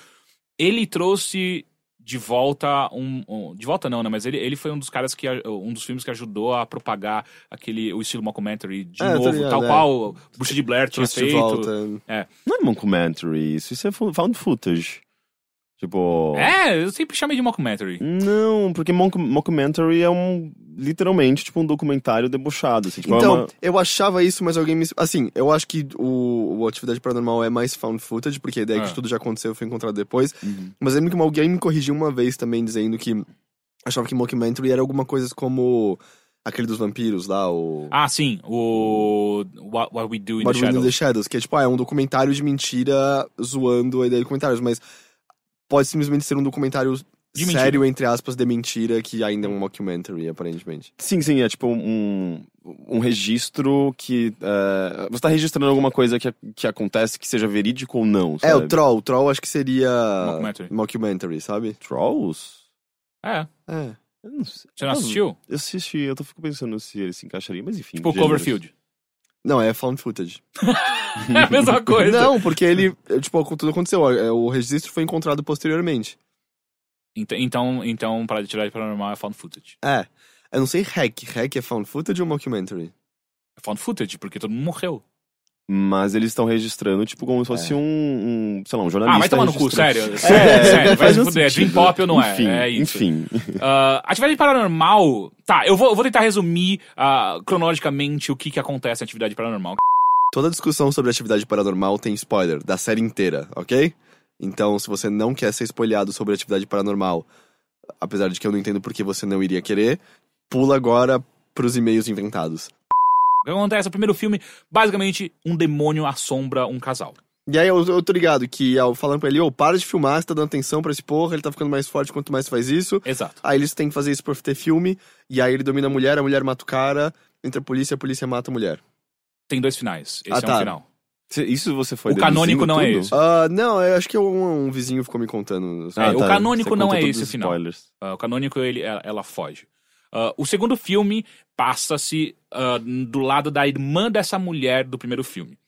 ele trouxe de volta um. um- de volta não, né? Mas ele, ele foi um dos caras que. Um dos filmes que ajudou a propagar aquele, o estilo mockumentary de É, novo, ligado, tal é. qual Bruxa de Blair tinha feito. volta. Não é mockumentary, isso, isso é found footage. Tipo... É, eu sempre chamei de mockumentary. Não, porque mock- mockumentary é um... Literalmente, tipo, um documentário debochado. Assim, tipo, é Então, uma- eu achava isso, mas alguém me. Assim, eu acho que o, o Atividade Paranormal é mais found footage, porque a ideia é Ah. que tudo já aconteceu e foi encontrado depois. Uhum. Mas lembro que alguém me corrigiu uma vez também, dizendo que achava que mockumentary era alguma coisa como aquele dos vampiros lá, o. Ah, sim, o. What, What We Do in What the We Do in Shadows. the Shadows, que é tipo, ah, é um documentário de mentira zoando a ideia de comentários, mas pode simplesmente ser um documentário De mentira. sério, entre aspas, de mentira, que ainda é um mockumentary, aparentemente. Sim, sim, é tipo um, um registro que. é, você tá registrando alguma coisa que, que acontece que seja verídico ou não, É, sabe? o Troll. O Troll acho que seria. Mockumentary. Mockumentary, sabe? Trolls? É, É. Eu não sei. você não assistiu? Eu assisti, eu tô fico pensando se ele se encaixaria, mas enfim. Tipo. Cloverfield. Não, é found footage. É a mesma coisa. Não, porque ele. é, Tipo, tudo aconteceu. é, O registro foi encontrado posteriormente. Então, então, então para tirar de paranormal é found footage. É. Eu não sei hack. Hack é found footage ou mockumentary? É found footage, porque todo mundo morreu. Mas eles estão registrando, tipo, como se fosse um, um, sei lá, um jornalista. Ah, vai tomar no cu, sério. É, Sério, sério. Vai se fuder. É Dream. Pop ou não é? Enfim, é isso. enfim. Ah, atividade paranormal. Tá, eu vou, eu vou tentar resumir ah, cronologicamente o que, que acontece em atividade paranormal. Toda discussão sobre atividade paranormal tem spoiler da série inteira, ok? Então, se você não quer ser spoilhado sobre atividade paranormal, apesar de que eu não entendo por que você não iria querer, pula agora pros e-mails inventados. O que acontece? O primeiro filme, basicamente, um demônio assombra um casal. E aí eu, eu tô ligado que ao falando pra ele, ô, para de filmar, você tá dando atenção pra esse porra, ele tá ficando mais forte quanto mais você faz isso. Exato. Aí eles têm que fazer isso por ter filme, e aí ele domina a mulher, a mulher mata o cara, entra a polícia, a polícia mata a mulher. Tem dois finais. Esse Ah, é um tá. final. Isso você foi O canônico não é tudo? esse. Ah, não, eu acho que um, um vizinho ficou me contando. É, o canônico Você não é esse o final. Spoilers. Ah, o canônico, ele, ela, ela foge. Ah, o segundo filme passa-se ah, do lado da irmã dessa mulher do primeiro filme.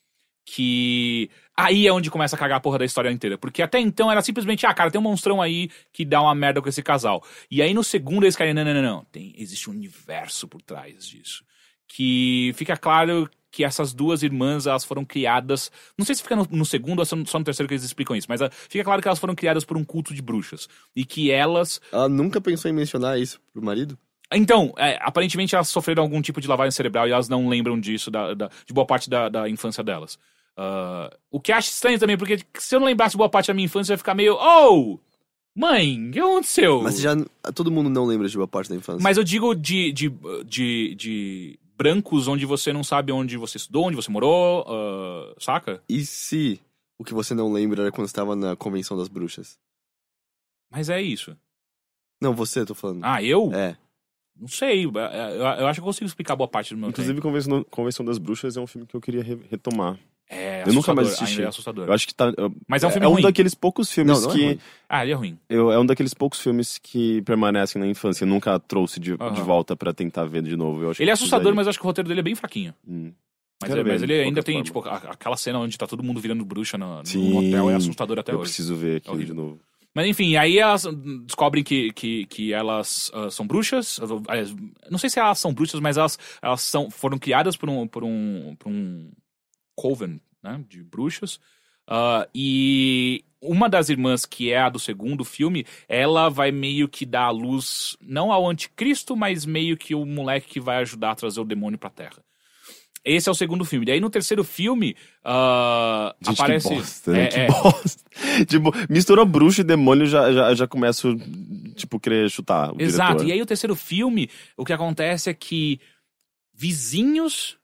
Que. Aí é onde começa a cagar a porra da história inteira. Porque até então era simplesmente, ah, cara, tem um monstrão aí que dá uma merda com esse casal. E aí no segundo eles caem, não, não, não, não. Tem, existe um universo por trás disso. Que fica claro que essas duas irmãs, elas foram criadas. Não sei se fica no, no segundo ou só no só no terceiro que eles explicam isso, mas ah, fica claro que elas foram criadas por um culto de bruxas. E que elas Ela nunca pensou em mencionar isso pro marido? Então, é, aparentemente elas sofreram algum tipo de lavagem cerebral e elas não lembram disso da, da- de boa parte da, da infância delas. Ah, o que acho estranho também, porque se eu não lembrasse boa parte da minha infância, eu ia ficar meio. Oh! Mãe, o que aconteceu? Mas já todo mundo não lembra de boa parte da infância. Mas eu digo de, de, de, de brancos onde você não sabe onde você estudou, onde você morou, ah, saca? E se o que você não lembra era quando estava na convenção das bruxas? Mas é isso. Não, você, tô falando. Ah, eu? É. Não sei. Eu, eu acho que eu consigo explicar boa parte do meu tempo. Inclusive, Convenção, Convenção das Bruxas é um filme que eu queria re- retomar. É eu nunca mais assisti. É assustador. Eu acho que tá. eu- Mas é um filme é um ruim. daqueles poucos filmes Não, não é que. ruim. Ah, ele é ruim. eu, é um daqueles poucos filmes que permanecem na infância. Eu nunca trouxe de, Aham. de volta pra tentar ver de novo. Eu acho Ele é assustador, mas eu acho que o roteiro dele é bem fraquinho. Hum. Mas, é- mas ele ainda tem, forma. tipo, a- aquela cena onde tá todo mundo virando bruxa no, no Sim. hotel é assustador até Eu hoje. preciso ver aqui horrível. de novo. Mas enfim, aí elas descobrem que, que, que elas ah, são bruxas. Não sei se elas são bruxas, mas elas, elas são, foram criadas por um, por um, por um coven. né? De bruxas. Ah, e uma das irmãs, que é a do segundo filme, ela vai meio que dar a luz, não ao anticristo, mas meio que o moleque que vai ajudar a trazer o demônio pra Terra. Esse é o segundo filme. Daí no terceiro filme, ah, Gente, aparece. que bosta, né? é, que é, bosta. tipo, misturou bruxo e demônio, já, já, já começo, tipo, querer chutar Exato. diretor. E aí o terceiro filme, o que acontece é que vizinhos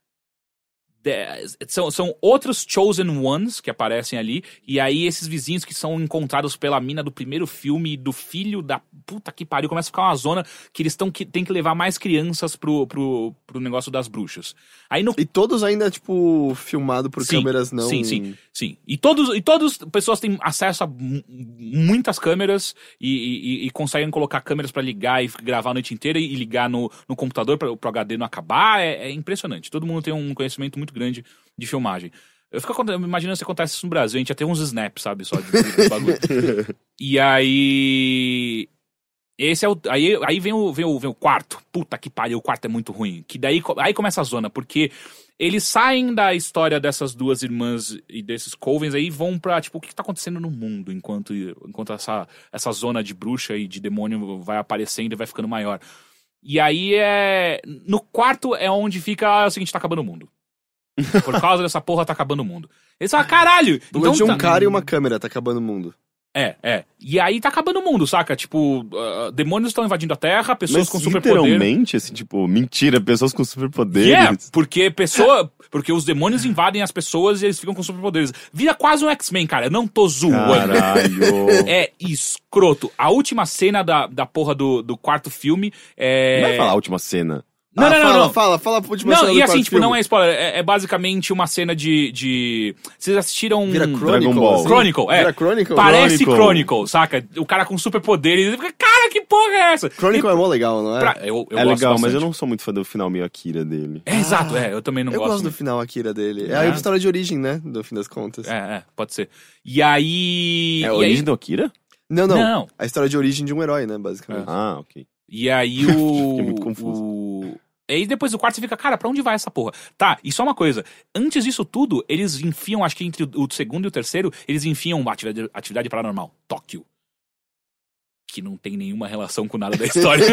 são, são outros Chosen Ones que aparecem ali, e aí esses vizinhos que são encontrados pela mina do primeiro filme e do filho da puta que pariu, começa a ficar uma zona que eles tão, que tem que levar mais crianças pro, pro, pro negócio das bruxas. Aí no E todos ainda, tipo, filmado por Sim, câmeras não. Sim, sim, sim. E todos, e todos pessoas têm acesso a mu- muitas câmeras e, e- e conseguem colocar câmeras pra ligar e gravar a noite inteira e ligar no, no computador para o HD não acabar. É, é impressionante. Todo mundo tem um conhecimento muito grande de filmagem. Eu fico imaginando se acontece isso no Brasil, a gente ia ter uns snaps, sabe, só de, de bagulho. e aí. Esse é o. Aí, aí vem, o, vem, o, vem o quarto. Puta que pariu, o quarto é muito ruim. Que daí aí começa a zona, porque eles saem da história dessas duas irmãs e desses Covens aí e vão pra, tipo, o que que tá acontecendo no mundo enquanto, enquanto essa, essa zona de bruxa e de demônio vai aparecendo e vai ficando maior. E aí é. No quarto é onde fica ah, é o seguinte, tá acabando o mundo. Por causa dessa porra tá acabando o mundo. Eles falam, caralho! Então, de um tá- cara e uma câmera, tá acabando o mundo. é, é. E aí tá acabando o mundo, saca? Tipo, ah, demônios estão invadindo a Terra, pessoas Mas com superpoder. literalmente, assim, tipo, mentira, pessoas com superpoderes. Yeah, porque pessoa, porque os demônios invadem as pessoas e eles ficam com superpoderes. Vira quase um X-Men, cara. Eu não tô zoando. Caralho. É escroto. A última cena da, da porra do, do quarto filme é. Não vai falar a última cena. Não, Ah, não, não, fala, não. Fala, fala, a última Não, e assim, tipo, não filme. é spoiler. É, é basicamente uma cena de. de... Vocês assistiram. Vira Dragon Chronicle. Ball. assim? Chronicle, é. Vira Chronicle? Parece Chronicle. Chronicle, saca? O cara com superpoderes. Ele fica, Cara, que porra é essa? Chronicle é mó legal, não é? Pra- Eu, eu é gosto legal, mas bastante. eu não sou muito fã do final meio Akira dele. É, exato, é. Eu também não eu gosto. gosto do final Akira dele. É, É? a história de origem, né? No fim das contas. É, é, pode ser. E aí. É e a origem aí, do Akira? Não, não, Não. A história de origem de um herói, né? Basicamente. Ah, ok. E aí Fiquei o. muito confuso. o... Aí depois do quarto você fica, cara, pra onde vai essa porra? Tá, e só uma coisa. Antes disso tudo, eles enfiam, acho que entre o segundo e o terceiro, eles enfiam atividade, atividade paranormal. Tóquio. Que não tem nenhuma relação com nada da história.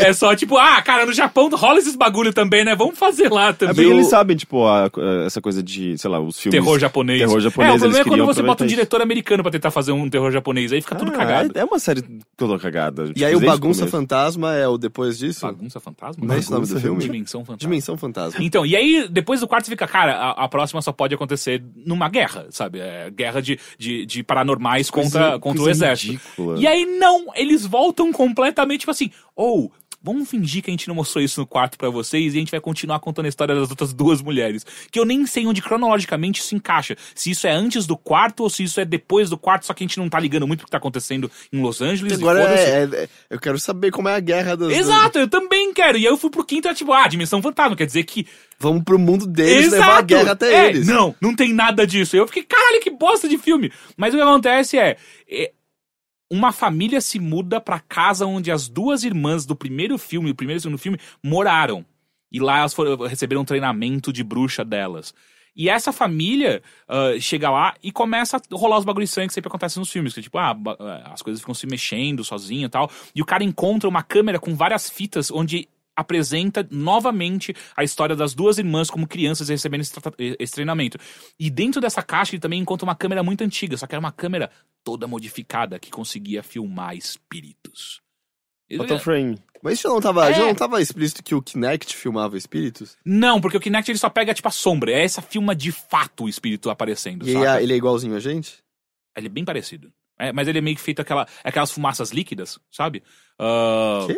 é só tipo, ah, cara, no Japão rola esses bagulho também, né? Vamos fazer lá É também. porque o- eles sabem, tipo, a- essa coisa de, sei lá, os filmes... Terror japonês. Terror japonês, É, o problema é quando você bota um diretor americano pra tentar fazer um terror japonês, aí fica tudo Ah, cagado. É, é uma série toda cagada. E tipo, aí o desde Bagunça. Fantasma é o depois disso? Bagunça fantasma? Não é esse o nome do filme? Dimensão fantasma. Dimensão Fantasma. Então, e aí, depois do quarto, você fica, cara, a, a próxima só pode acontecer numa guerra, sabe? É, guerra de, de, de paranormais contra, Coisa- contra o coisa exército. ridícula. E aí, não, eles voltam completamente, tipo assim, ou. Vamos fingir que a gente não mostrou isso no quarto pra vocês e a gente vai continuar contando a história das outras duas mulheres. Que eu nem sei onde cronologicamente isso encaixa. Se isso é antes do quarto ou se isso é depois do quarto, só que a gente não tá ligando muito pro que tá acontecendo em Los Angeles. Agora é, é- é- Eu quero saber como é a guerra das. Exato, eu também quero. E aí eu fui pro quinto e é tipo, ah, Dimensão Fantasma. Quer dizer que Vamos pro mundo deles levar a guerra até É, eles. Não, não tem nada disso. Eu fiquei, caralho, que bosta de filme. Mas o que acontece é. é, uma família se muda pra casa onde as duas irmãs do primeiro filme, o primeiro e o segundo filme, moraram. E lá elas foram, receberam um treinamento de bruxa delas. E essa família ah, chega lá e começa a rolar os bagulhos estranhos que sempre acontecem nos filmes. Que tipo, ah, ah, as coisas ficam se mexendo sozinho e tal. E o cara encontra uma câmera com várias fitas onde apresenta novamente a história das duas irmãs como crianças recebendo esse, esse treinamento. E dentro dessa caixa ele também encontra uma câmera muito antiga, só que era uma câmera toda modificada que conseguia filmar espíritos. Photo frame. Mas isso já não tava, É. já não tava explícito que o Kinect filmava espíritos? Não, porque o Kinect ele só pega tipo a sombra. É essa filma de fato o espírito aparecendo. E saca? ele é igualzinho a gente? Ele é bem parecido. É, mas ele é meio que feito aquela, aquelas fumaças líquidas, sabe? Ah, Quê?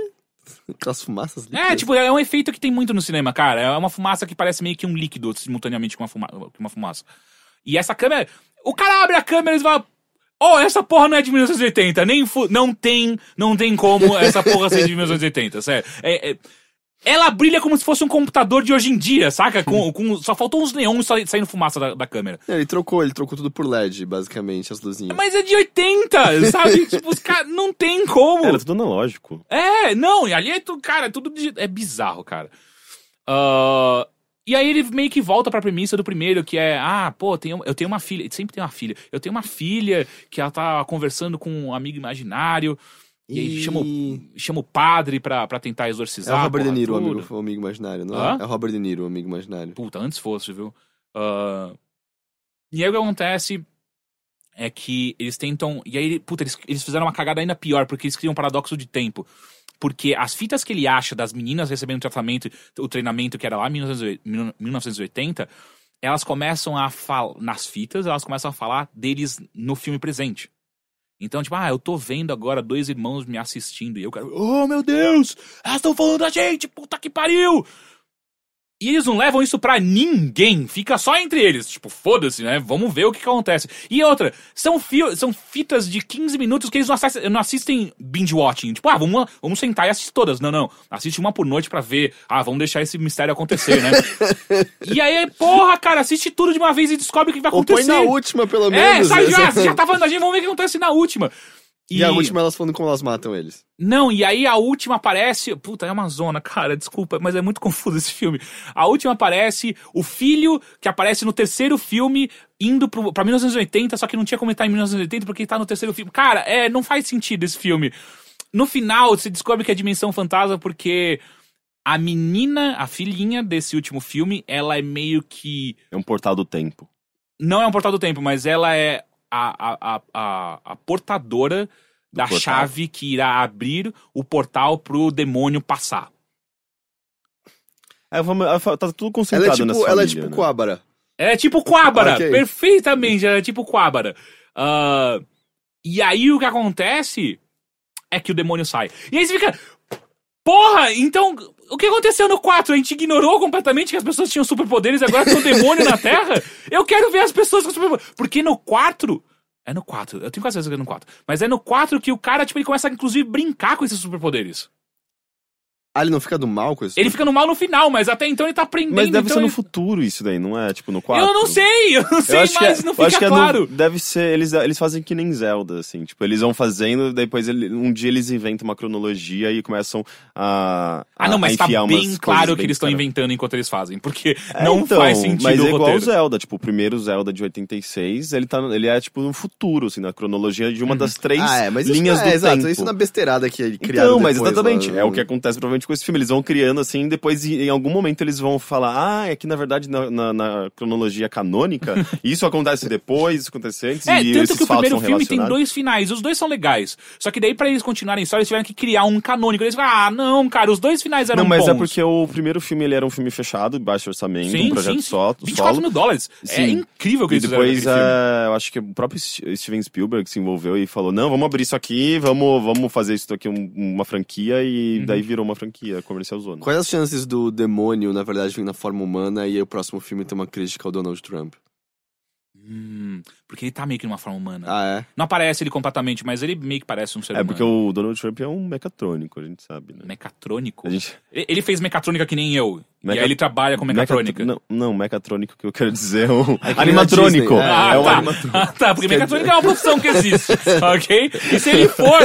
Aquelas fumaças É, líquidas? tipo, é um efeito que tem muito no cinema, cara. É uma fumaça que parece meio que um líquido simultaneamente com uma, fuma uma fumaça. E essa câmera. O cara abre a câmera e fala. Oh, essa porra não é de 1980. Nem fu não tem, não tem como essa porra ser de 1980, sério. É, é- ela brilha como se fosse um computador de hoje em dia, saca? Com, com, só faltou uns neons sa- saindo fumaça da, da câmera. É, Ele trocou, ele trocou tudo por LED, basicamente, as luzinhas. Mas é de 80, sabe? tipo, os caras. Não tem como. Era tudo analógico. É, não, e ali é tudo, cara, é tudo é bizarro, cara. Ah, E aí ele meio que volta pra premissa do primeiro, que é, ah, pô, tenho- eu tenho uma filha, sempre tem uma filha. Eu tenho uma filha que ela tá conversando com um amigo imaginário. E aí chama, o- chama o padre pra, pra tentar É exorcizar. o Robert De Niro, o amigo, o amigo imaginário, não Hã? é? É o Robert De Niro, o amigo imaginário. Puta, antes fosse, viu? Ah, E aí o que acontece é que eles tentam. E aí, puta, eles, eles fizeram uma cagada ainda pior, porque eles criam um paradoxo de tempo. Porque as fitas que ele acha das meninas recebendo tratamento, o treinamento que era lá em 1980, 1980, elas começam a falar. Nas fitas, elas começam a falar deles no filme presente. Então, tipo, ah, eu tô vendo agora dois irmãos me assistindo. E eu quero, oh meu Deus, elas estão falando da gente, puta que pariu! E eles não levam isso pra ninguém, fica só entre eles. Tipo, foda-se, né? Vamos ver o que, que acontece. E outra, são, fio, são fitas de 15 minutos que eles não assistem, não assistem binge-watching. Tipo, ah, vamos, vamos sentar e assistir todas. Não, não. Assiste uma por noite pra ver. Ah, vamos deixar esse mistério acontecer, né? e aí, porra, cara, assiste tudo de uma vez e descobre o que vai Ou põe acontecer. na última, pelo É, menos. sai né? já, já tá falando da gente, vamos ver o que acontece na última. E a última elas falando como elas matam eles. Não, e aí a última aparece. Puta, é uma zona, cara, desculpa, mas é muito confuso esse filme. A última aparece o filho que aparece no terceiro filme indo pro, pra 1980, só que não tinha como estar em 1980 porque ele tá no terceiro filme. Cara, é, não faz sentido esse filme. No final, você descobre que é Dimensão Fantasma porque a menina, a filhinha desse último filme, ela é meio que É um portal do tempo. não é um portal do tempo, mas ela é a, a, a, a, portadora da portal. chave que irá abrir o portal pro demônio passar. Vamos- tá tudo Ela concentrado é tipo, nessa ela é tipo né? Coabara. Ela é tipo Quabara, Ok. perfeitamente, ela é tipo Quabara. Ah, e aí o que acontece é que o demônio sai. E aí você fica. Porra, então. O que aconteceu no 4? A gente ignorou completamente que as pessoas tinham superpoderes e agora tem um demônio na Terra? Eu quero ver as pessoas com superpoderes. Porque no 4. É no 4, eu tenho quase certeza que é no 4. Mas é no 4 que o cara, tipo, ele começa a inclusive brincar com esses superpoderes. Ah, ele não fica do mal com isso? Ele fica no mal no final, mas até então ele tá aprendendo. Mas deve então ser no ele- futuro isso daí, não é? Tipo, no 4. Eu não sei, eu não sei Eu acho que mais, é- não eu acho fica que é no- claro. deve ser. Eles, eles fazem que nem Zelda, assim. Tipo, eles vão fazendo, depois ele- um dia eles inventam uma cronologia e começam a. Ah, não, a mas tá bem claro que bem eles estão inventando enquanto eles fazem, porque É, não então, faz sentido Mas é igual roteiro. o Zelda, tipo, o primeiro Zelda de 86, ele, tá, ele é tipo no futuro, assim, na cronologia de uma Uhum. das três Ah, é, mas linhas não é, do exato, tempo. isso na besteirada que ele criaram Então, mas exatamente, lá, é o no- que acontece provavelmente com esse filme. Eles vão criando assim, depois em algum momento eles vão falar, ah, é que na verdade na, na- na cronologia canônica, isso acontece depois, isso acontece antes, É, e tanto que o primeiro filme tem dois finais, os dois são legais. Só que daí pra eles continuarem história, eles tiveram que criar um canônico. Eles falaram, ah, não, cara, os dois finais eram Não, mas bons. é porque o primeiro filme ele era um filme fechado, baixo orçamento, Sim, um projeto sim, só, 24 solo. mil dólares. É Sim. incrível o que E eles fizeram depois, filme. é, eu acho que o próprio Steven Spielberg se envolveu e falou: não, vamos abrir isso aqui, vamos, vamos fazer isso aqui um- uma franquia, e Uhum. daí virou uma franquia comercial zona. Quais as chances do demônio, na verdade, vir na forma humana e aí o próximo filme ter uma crítica ao Donald Trump? Hum, porque ele tá meio que numa forma humana. Ah, é? Não aparece ele completamente, mas ele meio que parece um ser É humano. porque o Donald Trump é um mecatrônico, a gente sabe, né? Mecatrônico? A gente... E- Ele fez mecatrônica que nem eu. E Meca- aí ele trabalha com mecatrônica. Mecat- Não, não, mecatrônico que eu quero dizer é um que animatrônico. Disney, Ah, é um tá. animatrônico. Ah, tá, porque Quer mecatrônica é uma profissão que existe, ok? E se ele for,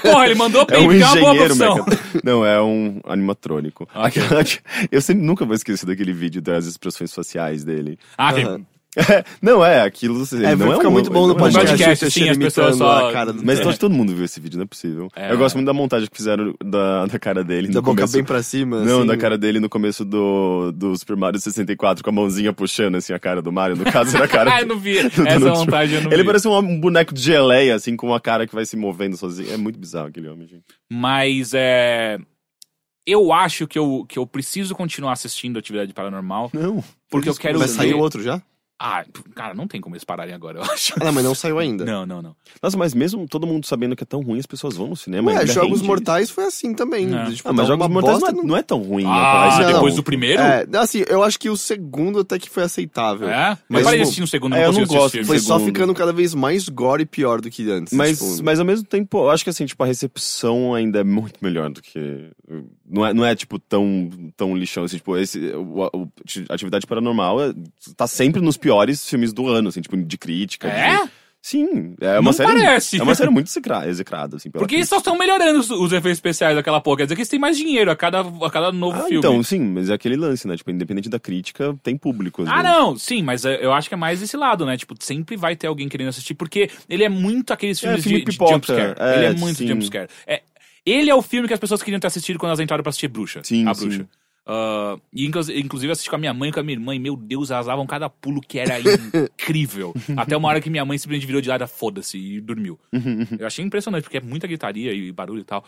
porra, ele mandou É bem, um porque é uma boa profissão. mecatrônico. Não, é um animatrônico. Ok. Aquela que- Eu sempre nunca vou esquecer daquele vídeo das expressões faciais dele. Ah, que- Não, é, aquilo. Ele É, não vai é ficar um- muito bom no é podcast. podcast, o sim, Teixeira as pessoas só- a cara do Mas É. eu acho que todo mundo viu esse vídeo, não é possível. É. Eu gosto muito da montagem que fizeram da, da cara dele. Da boca começo. bem pra cima, Não, assim. da cara dele no começo do, do Super Mario 64, com a mãozinha puxando assim a cara do Mario. No caso, era a cara. Ah, eu não vi. do Essa montagem eu não Ele vi. parece um, boneco de geleia, assim, com uma cara que vai se movendo sozinho. É muito bizarro aquele homem, gente. Mas é. Eu acho que eu, que eu preciso continuar assistindo Atividade Paranormal. Não. Porque eu quero ver. saiu outro já? Ah, cara, não tem como eles pararem agora, eu acho. Ah, não, mas não saiu ainda. Não, não, não. Nossa, mas mesmo todo mundo sabendo que é tão ruim, as pessoas vão no cinema. Ué, ainda Jogos rende Mortais foi assim também. É. Tipo, Ah, mas tá Jogos Mortais não é, não é tão ruim. Ah, né? não. depois do primeiro? É, assim, eu acho que o segundo até que foi aceitável. É? Mas, eu parei de tipo, assistir no segundo, é, não eu consigo não gosto. Foi só ficando cada vez mais gore e pior do que antes. Mas, tipo, mas ao mesmo tempo, eu acho que assim, tipo, a recepção ainda é muito melhor do que. Não é, não é tipo, tão, tão lixão. Assim, tipo, esse, o, o- Atividade Paranormal é- tá sempre nos piores filmes do ano, assim, tipo, de crítica. É? de- Sim, é uma Não série. parece. É uma série muito execra- execrada, assim. Porque eles só estão melhorando os, os efeitos especiais daquela porra. Quer dizer que eles têm mais dinheiro a cada, a cada novo Ah, filme. então, sim, mas é aquele lance, né? Tipo, independente da crítica, tem público. Ah, vezes. não, sim, mas é, eu acho que é mais desse lado, né? Tipo, sempre vai ter alguém querendo assistir, porque ele é muito aqueles filmes filme de, de pipoca, jumpscare. é, ele é muito sim. jumpscare. É, ele é o filme que as pessoas queriam ter assistido quando elas entraram pra assistir Bruxa. Sim, a sim. E inclus- inclusive assisti com a minha mãe e com a minha irmã, e meu Deus, elas davam cada pulo que era incrível. Até uma hora que minha mãe simplesmente virou de lado, "Ah, foda-se, e dormiu. eu achei impressionante, porque é muita gritaria e barulho e tal.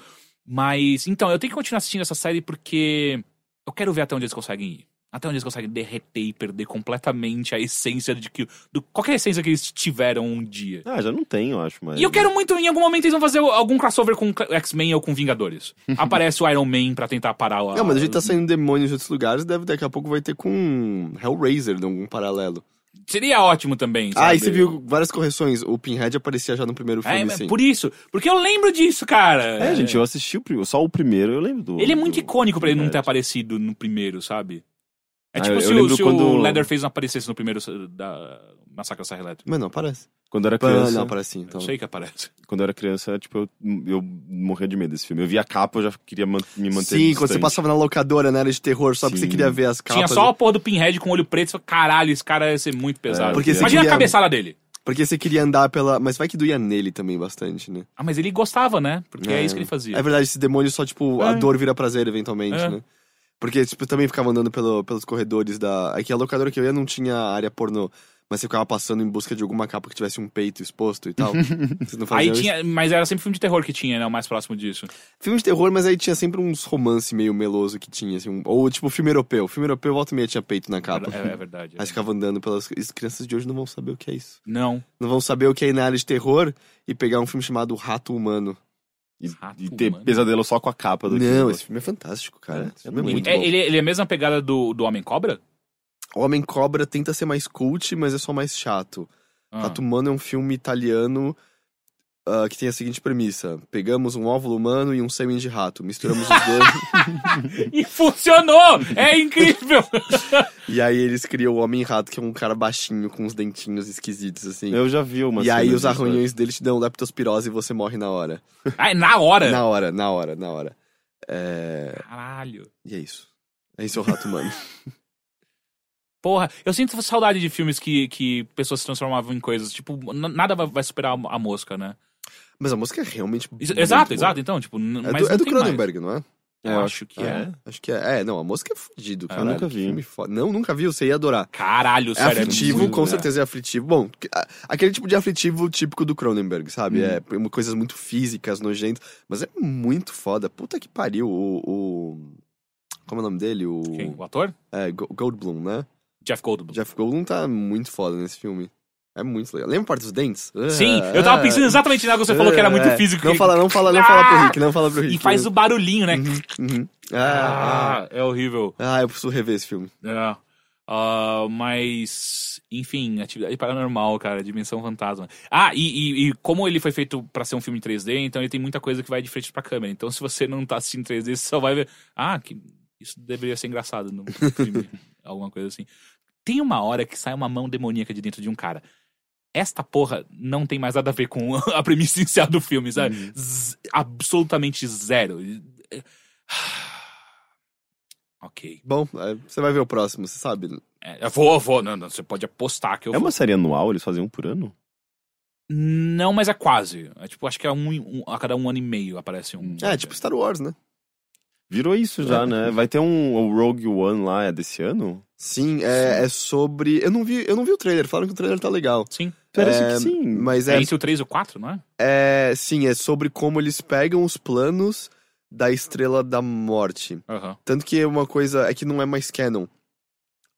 Mas, então, eu tenho que continuar assistindo essa série porque eu quero ver até onde eles conseguem ir. Até onde eles conseguem derreter e perder completamente a essência de que. Do, qualquer essência que eles tiveram um dia. Ah, já não tem, eu acho, mas. E eu quero muito, em algum momento, eles vão fazer algum crossover com X-Men ou com Vingadores. Aparece o Iron Man pra tentar parar a. Não, mas a gente tá saindo demônios de outros lugares, deve daqui a pouco vai ter com Hellraiser, de algum paralelo. Seria ótimo também. Ah, e sabe? você viu várias correções. O Pinhead aparecia já no primeiro filme, É, sim. por isso. Porque eu lembro disso, cara. É, gente, eu assisti o, só o primeiro, eu lembro do. Ele é muito do- icônico pra ele não ter É. aparecido no primeiro, sabe? É Ah, tipo eu- se, eu o, lembro se quando- o Leatherface não aparecesse no primeiro da Massacre da Serra Elétrica. Mas não, aparece. Quando eu era Ah, criança. não, aparece sim. Então. Eu sei que aparece. Quando eu era criança, tipo, eu, eu morria de medo desse filme. Eu via a capa, eu já queria man- me manter. Sim, quando você distante. passava na locadora, né, era de terror, só porque você Sim. queria ver as capas. Tinha só a porra do Pinhead com o olho preto. Você falou, caralho, esse cara ia ser muito pesado. É, porque Imagina queria- a cabeçada dele. Porque você queria andar pela... Mas vai que doía nele também bastante, né? Ah, mas ele gostava, né? Porque é, isso que ele fazia. É verdade, esse demônio só, tipo, a É. dor vira prazer eventualmente, É. né? Porque, tipo, eu também ficava andando pelo- pelos corredores da... Aqui a locadora que eu ia não tinha área pornô. Mas você ficava passando em busca de alguma capa que tivesse um peito exposto e tal. Vocês não Aí isso? tinha. Mas era sempre filme de terror que tinha, né? O mais próximo disso. Filme de terror, mas aí tinha sempre uns romance meio meloso que tinha, assim. um- Ou, tipo, filme europeu. Filme europeu, volta e meia tinha peito na capa. É, é verdade. Aí ficava andando pelas... As crianças de hoje não vão saber o que é isso. Não. Não vão saber o que é ir na área de terror e pegar um filme chamado Rato Humano. E, Rato e ter humano. pesadelo só com a capa do Não, filme. esse filme é fantástico, cara. É, é muito É, bom. ele, ele é a mesma pegada do, do Homem-Cobra? O Homem Cobra tenta ser mais cult, mas é só mais chato. Ah. Rato Humano é um filme italiano ah, que tem a seguinte premissa: pegamos um óvulo humano e um sêmen de rato, misturamos os dois, E funcionou! É incrível! e aí eles criam o Homem-Rato, que é um cara baixinho com uns dentinhos esquisitos, assim. Eu já vi uma e aí os arranhões dele te dão leptospirose e você morre na hora. Ai, na hora! Na hora, na hora, na hora. É... Caralho. E é isso. É isso o Rato Humano. Porra, eu sinto saudade de filmes que, que pessoas se transformavam em coisas. Tipo, nada vai, vai superar a mosca, né? Mas a música é realmente. Muito exato, boa. exato. Então, tipo, É mas do, é do mais. Cronenberg, não é? É, Eu acho que Ah, é. Acho que é. É, não, a música é fudido, cara. nunca vi. Filme foda. Não, nunca vi, você ia adorar. Caralho, É sério. aflitivo, muito- com é. certeza é aflitivo. Bom, aquele tipo de aflitivo típico do Cronenberg, sabe? É uma- coisas muito físicas, nojentas, mas é muito foda. Puta que pariu. O. o- como é o nome dele? O. Quem? O ator? É, Go- Goldblum, né? Jeff Goldblum. Jeff Goldblum tá muito foda nesse filme. É muito legal. Lembra a parte dos dentes? Sim, É, eu tava pensando exatamente na que você falou que era muito É, físico. Não fala, não fala, não fala pro Rick, não fala pro Rick. E faz o barulhinho, né? Uhum. Ah, Ah, é horrível. ah, ah, eu preciso rever esse filme. É. Ah, mas, enfim, atividade paranormal, cara, dimensão fantasma. Ah, e, e- e como ele foi feito pra ser um filme em 3D, então ele tem muita coisa que vai de frente pra câmera. Então, se você não tá assistindo 3D, você só vai ver. Ah, que isso deveria ser engraçado no filme. alguma coisa assim. Tem uma hora que sai uma mão demoníaca de dentro de um cara. Esta porra não tem mais nada a ver com a premissa inicial do filme, sabe? Z- absolutamente zero. ok. Bom, é, você vai ver o próximo, você sabe. É, eu vou, eu vou. Não, não, você pode apostar que eu É vou. uma série anual, eles fazem um por ano? Não, mas é quase. É tipo, acho que é um, um- a cada um ano e meio aparece um. É, tipo Star Wars, né? Virou isso já, né? Vai ter um o Rogue One lá, é desse ano? Sim, é, é sobre. Eu não, vi, eu não vi o trailer, falaram que o trailer tá legal. Sim. Parece É, que sim. Mas É é, entre o 3 e o 4, não é? é. Sim, é sobre como eles pegam os planos da Estrela da Morte. Tanto que é uma coisa. É que não é mais canon.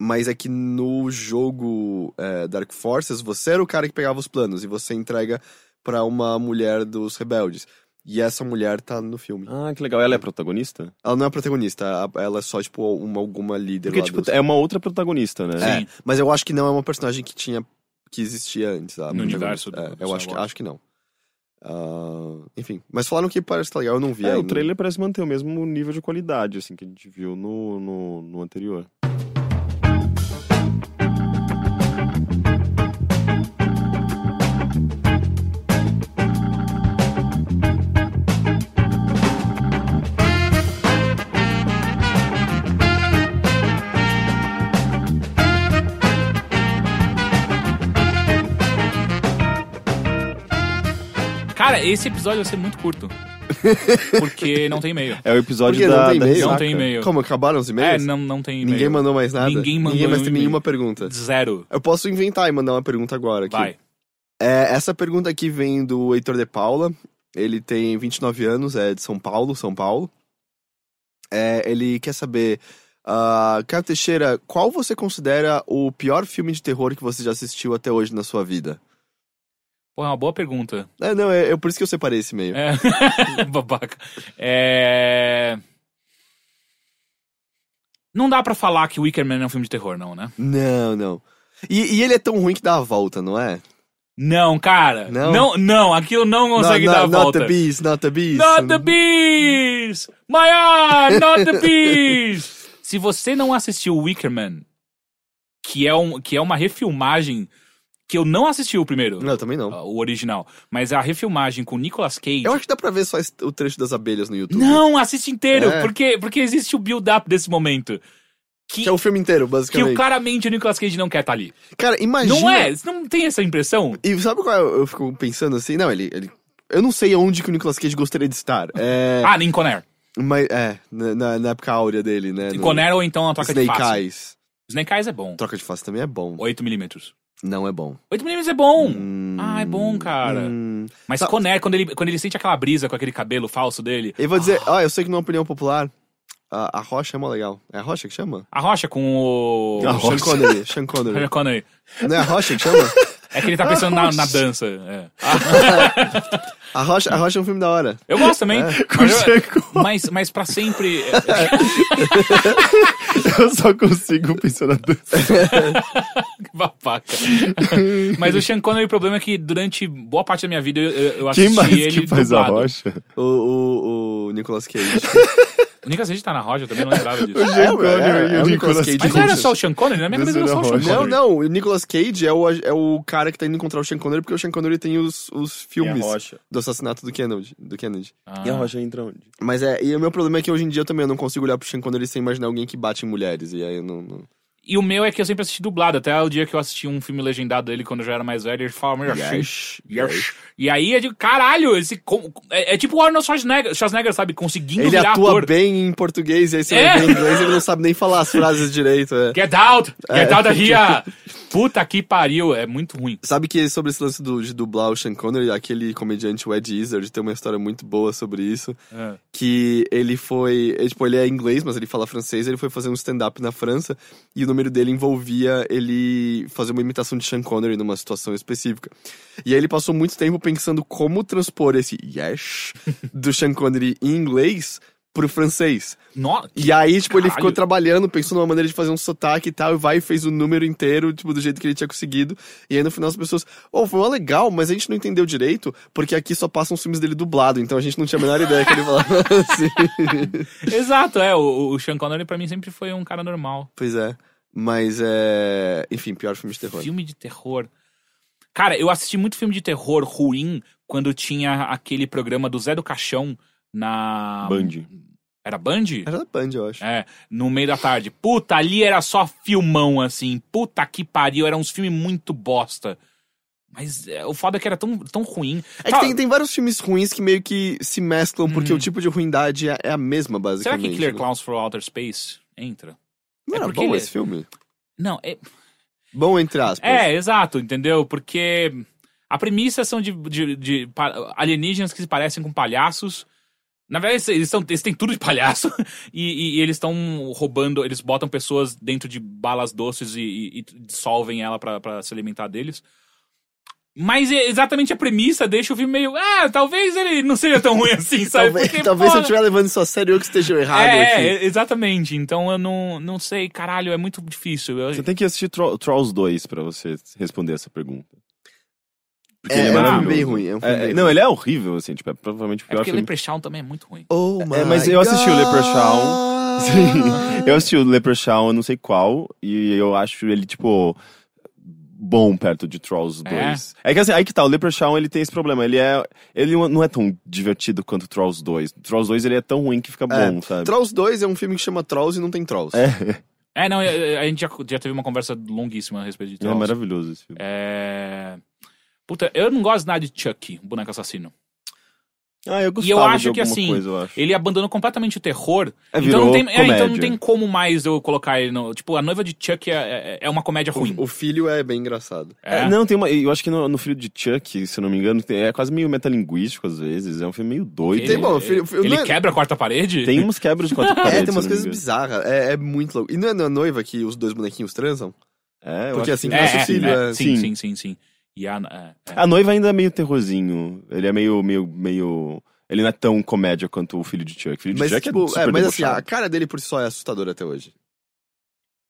Mas é que no jogo é, Dark Forces, você era o cara que pegava os planos e você entrega pra uma mulher dos rebeldes. E essa mulher tá no filme. Ah, que legal. Ela é protagonista? Ela não é a protagonista, ela é só, tipo, uma, alguma líder Porque, lá tipo, dos- é uma outra protagonista, né? Sim. É, mas eu acho que não é uma personagem que tinha que existia antes. a No universo do- É, do eu Star acho que, acho que não. Ah, enfim, mas falaram que parece que tá legal, eu não vi. É, o ainda. trailer parece manter o mesmo nível de qualidade, assim, que a gente viu no, no, no anterior. Cara, esse episódio vai ser muito curto. Porque não tem e-mail. É o episódio Por quê? da, Não tem da e-mail? Não tem e-mail. Como, acabaram os É, e-mails? não, não tem e-mail. Ninguém mandou mais nada? Ninguém mandou Ninguém mais um tem e-mail. nenhuma pergunta. Zero. Eu posso inventar e mandar uma pergunta agora aqui. Vai. É, essa pergunta aqui vem do Heitor de Paula. Ele tem 29 anos, é de São Paulo, São Paulo. É, ele quer saber, uh, Caio Teixeira, qual você considera o pior filme de terror que você já assistiu até hoje na sua vida? Pô, é uma boa pergunta. É, não, é, é por isso que eu separei esse meio. É. Babaca. É. Não dá pra falar que Wicker Man é um filme de terror, não, né? Não, não. E, e ele é tão ruim que dá a volta, não é? Não, cara. Não? Não, não, aquilo não consegue not, dar a not volta. the bees, not the bees. Not the bees! My eye, not the bees! Se você não assistiu Wicker Man, que é, um, que é uma refilmagem que eu não assisti o primeiro, Não, também não. o original, mas a refilmagem com Nicolas Cage. Eu acho que dá pra ver só o trecho das abelhas no YouTube. Não, assiste inteiro, É. porque, porque existe o build-up desse momento. Que, Que é o filme inteiro, que basicamente. o claramente o Nicolas Cage não quer estar ali. Cara, imagina... Não é? Você não tem essa impressão? E sabe qual eu, eu fico pensando assim? Não, ele, ele. Eu não sei onde que o Nicolas Cage gostaria de estar. É. Ah, nem Conair. Mas é, na, na- época áurea dele, né? no- Conair ou então a troca Snake de face. Eyes. Snake Eyes é bom. Troca de face também é bom. 8mm. Não é bom. 8mm é bom. Hum, Ah, é bom, cara. hum. Mas Tá. Conair, quando ele, quando ele sente aquela brisa com aquele cabelo falso dele. Eu vou dizer, ó, eu sei que numa opinião popular, a, a Rocha é mó legal. É a Rocha que chama? A rocha com o. A Sean Rocha. Connery. Sean Connery. Sean Connery. Não é a Rocha que chama? É que ele tá pensando na, na dança. é. A Rocha, a Rocha é um filme da hora. Eu gosto também. É. Mas, eu- mas, mas pra sempre. Eu só consigo pensar na dança. Babaca. mas o Sean Connery, o problema é que durante boa parte da minha vida eu, eu assisti Quem mais ele que faz a dublado. rocha? O, o, o Nicolas Cage. O Nicolas Cage tá na rocha, eu também não lembrava disso. É, Connery é, e é o o Nicolas Cage. Mas não era só o Sean Connery, na minha cabeça era só o Sean Rocha. Não, Connery. não, o Nicolas Cage é o, é o cara que tá indo encontrar o Sean Connery porque o Sean Connery tem os, os filmes do assassinato do Kennedy. Do Kennedy. Ah. E a rocha entra onde? Mas é, e o meu problema é que hoje em dia eu também não consigo olhar pro Sean Connery sem imaginar alguém que bate em mulheres. E aí eu não. não... E o meu é que eu sempre assisti dublado. Até o dia que eu assisti um filme legendado dele quando eu já era mais velho, ele falava assim. Yes, Yes. E aí é de caralho, esse. É, é tipo o Arnold Schwarzenegger, Schwarzenegger, sabe? Conseguindo Ele atua ator. bem em português, e aí você É. vai ver em inglês ele não sabe nem falar as frases direito. é. Get out! Get É. out of here! Puta que pariu, é muito ruim. Sabe que sobre esse lance do, de dublar o Sean Connery, aquele comediante, o Ed Izzard, tem uma história muito boa sobre isso. É. que ele foi. Ele, tipo, ele é inglês, mas ele fala francês. Ele foi fazer um stand-up na França e o número dele envolvia ele fazer uma imitação de Sean Connery numa situação específica. E aí ele passou muito tempo pensando como transpor esse yes do Sean Connery em inglês pro francês. No... E aí, tipo, ele Caralho. ficou trabalhando, pensou numa maneira de fazer um sotaque e tal, e vai e fez o número inteiro, tipo, do jeito que ele tinha conseguido. E aí, no final, as pessoas, oh, foi uma legal, mas a gente não entendeu direito, porque aqui só passam os filmes dele dublado, então a gente não tinha a menor ideia que ele falava assim. Exato, é. O, o Sean Connery pra mim sempre foi um cara normal. Pois é. Mas é. Enfim, pior filme de terror. Filme de terror. Cara, eu assisti muito filme de terror ruim quando tinha aquele programa do Zé do Caixão na. Band. Era Band? Era da Band, eu acho. É, no meio da tarde. Puta, ali era só filmão, assim. Puta que pariu, eram uns filmes muito bosta. Mas é, o foda é que era tão, tão ruim. É que tem, tem vários filmes ruins que meio que se mesclam, porque Uhum. o tipo de ruindade é, é a mesma, Será basicamente. que Clear né? Clowns for Outer Space entra? Não É era bom ele- esse filme? Não, é, Bom, entre aspas. É, exato, entendeu? Porque a premissa são de, de- de alienígenas que se parecem com palhaços. Na verdade, eles, são, eles têm tudo de palhaço e, e- e eles estão roubando, eles botam pessoas dentro de balas doces e, e- e dissolvem ela pra, pra se alimentar deles. Mas é exatamente a premissa deixa o filme meio. Ah, talvez ele não seja tão ruim assim, sabe? Talvez, Porque, talvez se eu estiver levando isso a sério, eu que esteja errado é, aqui. é, exatamente. Então eu não, não sei, caralho, é muito difícil. Eu- Você tem que assistir Tro Trolls 2 pra você responder essa pergunta. Porque É, ele é um filme maravilhoso. bem ruim, é um filme É, bem não, ruim. ele é horrível, assim, tipo, é provavelmente o É pior porque filme. Leprechaun também é muito ruim. Oh É, my mas eu assisti o. Leprechaun. Sim, eu assisti o Leprechaun, eu não sei qual, e eu acho ele, tipo, bom perto de Trolls 2. É, que assim, aí que tá, o Leprechaun, ele tem esse problema, ele é, ele não é tão divertido quanto Trolls 2. Trolls 2, ele é tão ruim que fica É, bom, sabe? Trolls 2 é um filme que chama Trolls e não tem Trolls. É, É, não, é, é, a gente já, já teve uma conversa longuíssima a respeito de é Trolls. maravilhoso esse filme. É... Puta, eu não gosto nada de Chucky, o boneco assassino. Ah, eu gostava E eu acho de que assim, coisa, acho. ele abandonou completamente o terror. É, então, não tem, é, então não tem como mais eu colocar ele no. Tipo, a noiva de Chuck é, é, é uma comédia ruim. O, o filho é bem engraçado. É. É, não, tem uma. Eu acho que no, no filho de Chuck, se eu não me engano, tem- é quase meio metalinguístico às vezes. É um filme meio doido. Ele, Tem, bom, filho- filho- ele é- quebra a quarta parede? Tem umas quebras de quatro paredes. É, tem umas coisas bizarras. É, é muito louco. E não é na noiva que os dois bonequinhos transam? É, eu Porque acho assim que- que É, nasce o é, filho. é, é. sim, Sim. sim, sim, sim. E a, é, é. A noiva ainda é meio terrorzinho. Ele é meio, meio, meio. Ele não é tão comédia quanto o filho de Chuck. O filho de Mas, Chuck tipo, é super é, mas assim, a debochado. cara dele por si só é assustadora até hoje.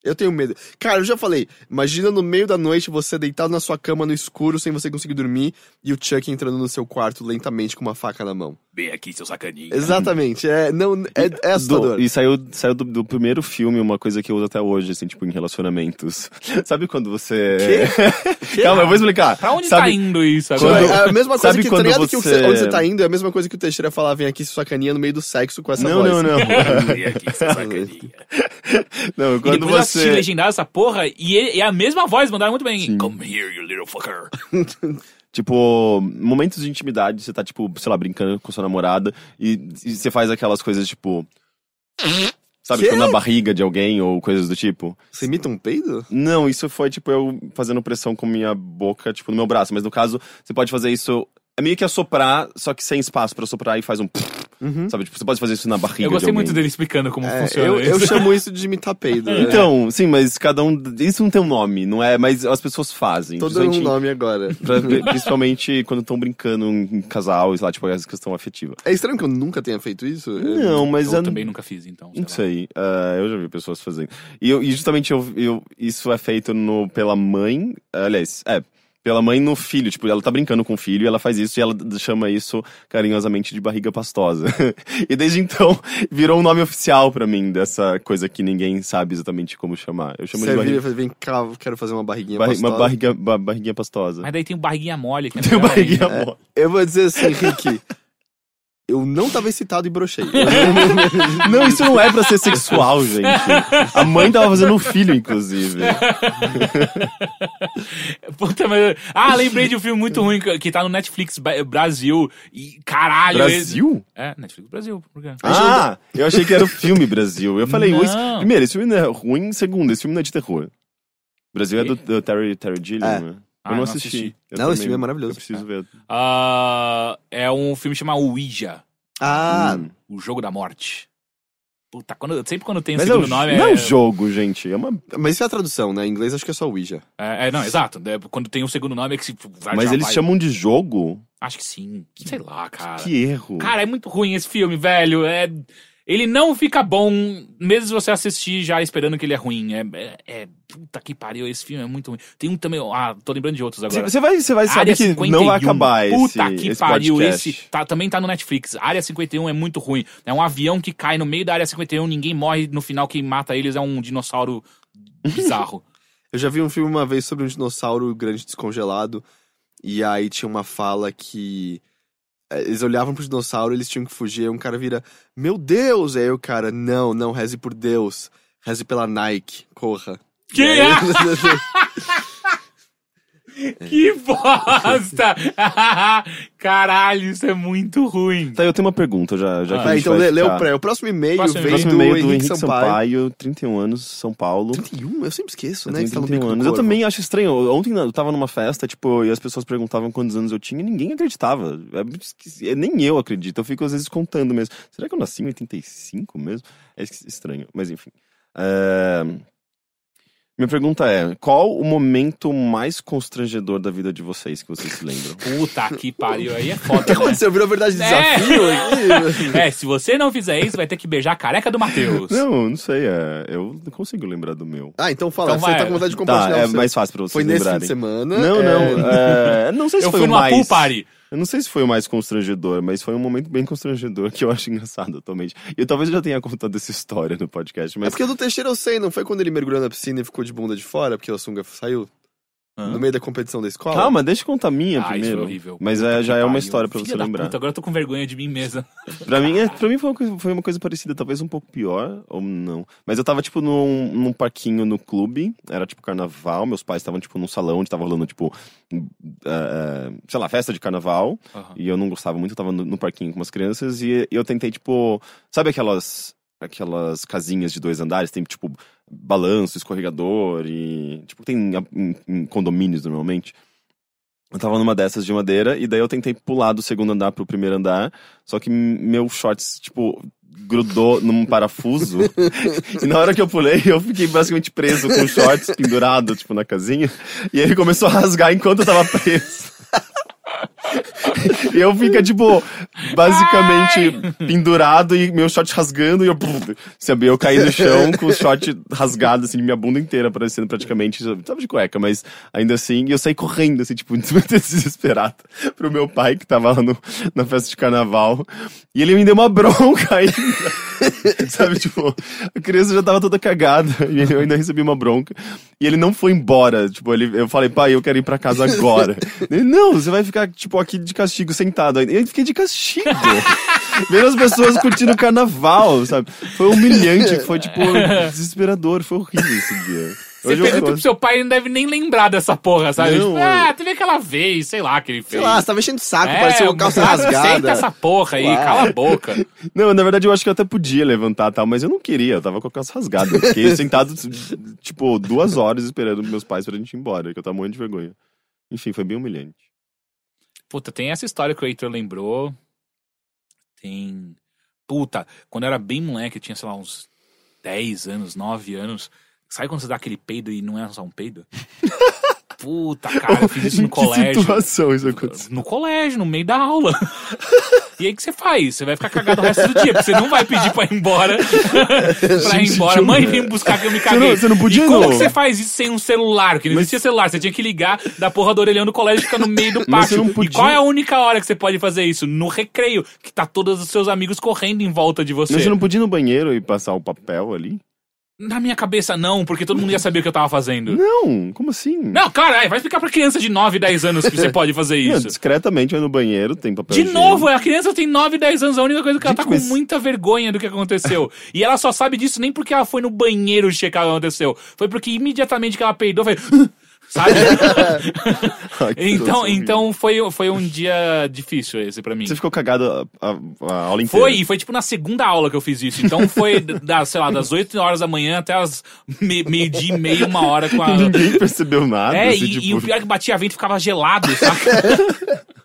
Eu tenho medo. Cara, eu já falei, imagina no meio da noite você deitado na sua cama no escuro sem você conseguir dormir e o Chuck entrando no seu quarto lentamente com uma faca na mão. Vem aqui, seu sacaninho. Exatamente, é, não, é, é assustador. Do- e saiu, saiu do, do primeiro filme uma coisa que eu uso até hoje, assim, tipo, em relacionamentos. Sabe quando você. Calma, eu vou explicar. Pra onde Sabe, tá indo isso Tipo, agora? Quando- é a mesma coisa sabe que, tá quando ligado que o- você- onde você tá indo é a mesma coisa que o Teixeira falar, vem aqui sua caninha no meio do sexo com essa Não, voz. não, não. Vem aqui, seu sacaninho. Não, E quando depois eu assisti você. legendado essa porra e, ele- e a mesma voz mandaram muito bem. Sim. Come here, you little fucker. Tipo, momentos de intimidade, você tá, tipo, sei lá, brincando com sua namorada e, e você faz aquelas coisas, tipo. Sabe, tipo, na barriga de alguém ou coisas do tipo. Você imita um peido? Não, isso foi, tipo, eu fazendo pressão com minha boca, tipo, no meu braço. Mas no caso, você pode fazer isso. É meio que assoprar, só que sem espaço pra soprar e faz um. Uhum. Sabe, tipo, você pode fazer isso na barriga. Eu gostei de muito dele explicando como É, funciona eu, eu chamo isso de imitar peido. né? Então, sim, mas cada um. Isso não tem um nome, não é? Mas as pessoas fazem. Dando um nome agora. pra- principalmente quando estão brincando em casal, sei lá, tipo, essa questão afetiva. É estranho que eu nunca tenha feito isso. Não, mas Eu é- também nunca fiz, então. Não sei lá. sei, ah, eu já vi pessoas fazendo. E, eu- e justamente eu, eu- isso é feito no, pela mãe, aliás, é, pela mãe no filho. Tipo, ela tá brincando com o filho e ela faz isso e ela chama isso carinhosamente de barriga pastosa. e desde então virou um nome oficial pra mim dessa coisa que ninguém sabe exatamente como chamar. Eu chamo Você de vira e barriga, fala, vem cá, quero fazer uma barriguinha barri- pastosa. uma barriga, ba- barriguinha pastosa. Mas daí tem o barriguinha mole. Que é Tem melhor barriguinha ainda. mole. Eu vou dizer assim, Rick. Eu não tava excitado e brochei. Não, isso não é pra ser sexual, gente. A mãe tava fazendo um filho, inclusive. Puta, mas... Ah, lembrei de um filme muito ruim que- tá no Netflix Brasil. E caralho. Brasil? esse- É, Netflix Brasil. Por quê? Ah, eu achei que era o filme Brasil. Eu falei, Não. esse- primeiro, esse filme não é ruim. Segundo, esse filme não é de terror. Brasil é do, do Terry, Terry Gilliam, É. né? Ah, eu não não assisti. assisti. Eu Não, esse também- filme é maravilhoso. Eu preciso ver. Ah, é um filme chamado Ouija. ah, Hum. O Jogo da Morte. Puta, quando, sempre quando tem o Mas é segundo o, nome... não é é, um jogo, gente. É uma... mas isso é a tradução, né? Em inglês acho que é só Ouija. é, é, não, exato. É, quando tem o segundo nome é que se... vai- Mas eles vai- chamam de jogo? Acho que sim. Sei lá, cara. Que erro. Cara, é muito ruim esse filme, velho. É... Ele não fica bom, mesmo se você assistir já esperando que ele é ruim. É, é, é- Puta que pariu, esse filme é muito ruim. Tem um também. Ah, tô lembrando de outros agora. Você vai, você vai saber Área que 51. não vai acabar esse Puta que esse pariu, podcast. esse tá, também tá no Netflix. Área 51 é muito ruim. É um avião que cai no meio da Área 51, ninguém morre, no final quem mata eles é um dinossauro bizarro. Eu já vi um filme uma vez sobre um dinossauro grande descongelado. E aí tinha uma fala que. Eh, Eles olhavam pro dinossauro, eles tinham que fugir. Aí um cara vira, Meu Deus! Aí o cara, não, não, reze por Deus. Reze pela Nike, corra. Que aí- que bosta! Caralho, isso é muito ruim. Tá, eu tenho uma pergunta já, já que Ah, a Tá, então lê, lê o pré. O próximo e-mail Próximo vem Próximo do, e-mail do Henrique, Henrique Sampaio. Sampaio, 31 anos, São Paulo. 31? Eu sempre esqueço, Eu né? tenho que você tá no 31 bico do anos. Eu também acho estranho. Ontem eu tava numa festa, tipo, e as pessoas perguntavam quantos anos eu tinha e ninguém acreditava. É é, nem eu acredito. Eu fico às vezes contando mesmo. Será que eu nasci em 85 mesmo? É es- estranho, mas enfim. É, Minha pergunta é: qual o momento mais constrangedor da vida de vocês que vocês se lembram? Puta que pariu, aí é O que foda, né? aconteceu? Virou verdade de É. desafio aqui? É, se você não fizer isso, vai ter que beijar a careca do Matheus. Não, não sei. É, eu não consigo lembrar do meu. Ah, então fala. Então você vai. tá com vontade de Tá, compartilhar é o seu. mais fácil pra vocês Foi nesse fim lembrarem. de semana? Não, é, não. é, não sei se Eu foi fui numa mais... pool party. Eu não sei se foi o mais constrangedor, mas foi um momento bem constrangedor que eu acho engraçado atualmente. E eu talvez já tenha contado essa história no podcast, É mas. porque o do Teixeira eu sei, não foi quando ele mergulhou na piscina e ficou de bunda de fora, porque a sunga saiu? No meio da competição da escola? Calma, deixa eu contar a minha Ah, isso primeiro. foi horrível. Mas é, já é uma história pra Filha você lembrar. Puta, agora eu tô com vergonha de mim mesma. Pra mim, é, pra mim foi, uma coisa, foi uma coisa parecida, talvez um pouco pior, ou não. Mas eu tava, tipo, num, num parquinho no clube, era tipo carnaval, meus pais estavam, tipo, num salão onde tava rolando, tipo, eh, sei lá, festa de carnaval, Aham. e eu não gostava muito, eu tava no, no parquinho com umas crianças, e eu tentei, tipo, sabe aquelas, aquelas casinhas de dois andares, tem, tipo, balanço, escorregador, e, tipo, tem em, em condomínios, normalmente. Eu tava numa dessas de madeira, e daí eu tentei pular do segundo andar pro primeiro andar, só que meu shorts, tipo, grudou num parafuso. e na hora que eu pulei, eu fiquei basicamente preso com shorts pendurado, tipo, na casinha. E ele começou a rasgar enquanto eu tava preso. E eu fica, tipo, basicamente pendurado e meu short rasgando e eu, sabe, eu caí no chão com o short rasgado, assim, minha bunda inteira parecendo praticamente, tava de cueca, mas ainda assim, e eu saí correndo, assim, tipo, desesperado pro meu pai que tava lá no, na festa de carnaval e ele me deu uma bronca ainda. Sabe, tipo, a criança já tava toda cagada e eu ainda recebi uma bronca. E ele não foi embora. Tipo, ele, eu falei, pai, eu quero ir pra casa agora. Ele, não, você vai ficar, tipo, aqui de castigo, sentado. Eu fiquei de castigo. Vendo as pessoas curtindo o carnaval, sabe? Foi humilhante, foi, tipo, desesperador. Foi horrível esse dia. Você Hoje pergunta pro seu pai, ele não deve nem lembrar dessa porra, sabe? Não, Tipo, ah, teve aquela vez, sei lá, que ele Sei fez. lá, você tava enchendo o saco, é, parecia uma calça moçada, Senta rasgada. essa porra aí, Ué. cala a boca. Não, na verdade eu acho que eu até podia levantar e tal, mas eu não queria, eu tava com a calça rasgada. Eu fiquei sentado, tipo, duas horas esperando meus pais pra gente ir embora, que eu tava morrendo de vergonha. Enfim, foi bem humilhante. Puta, tem essa história que o Heitor lembrou. Tem. Puta, quando eu era bem moleque, eu tinha, sei lá, uns 10 anos, 9 anos. Sabe quando você dá aquele peido e não é só um peido? Puta, cara, eu fiz isso no Em que colégio. situação isso aconteceu? No colégio, no meio da aula. E aí o que você faz? Você vai ficar cagado o resto do dia, porque você não vai pedir pra ir embora. pra ir embora. Mãe, vem buscar que eu me Você caguei. não- você não podia, e como não? que você faz isso sem um celular? Que não existia celular. Você tinha que ligar da porra do orelhão do colégio e ficar no meio do Mas você pátio. E qual é a única hora que você pode fazer isso? No recreio, que tá todos os seus amigos correndo em volta de você. Mas você não podia ir no banheiro e passar o papel ali? Na minha cabeça, não, porque todo mundo ia saber o que eu tava fazendo. Não, como assim? Não, cara, vai explicar pra criança de 9, 10 anos que você pode fazer Não, isso. discretamente vai no banheiro, tem papel De higiênico. novo, a criança tem 9, 10 anos, a única coisa que ela Gente, tá com mas- muita vergonha do que aconteceu. e ela só sabe disso nem porque ela foi no banheiro checar o que aconteceu. Foi porque imediatamente que ela peidou, foi. Sabe? Então, então foi, foi um dia difícil esse pra mim. Você ficou cagado a, a- a aula inteira? Foi, e foi tipo na segunda aula que eu fiz isso. Então foi, das, sei lá, das 8 horas da manhã até as me- meio-dia e meia, uma hora com a. Ninguém percebeu nada. É, assim, e, tipo... e o pior é que batia vento e ficava gelado, saca?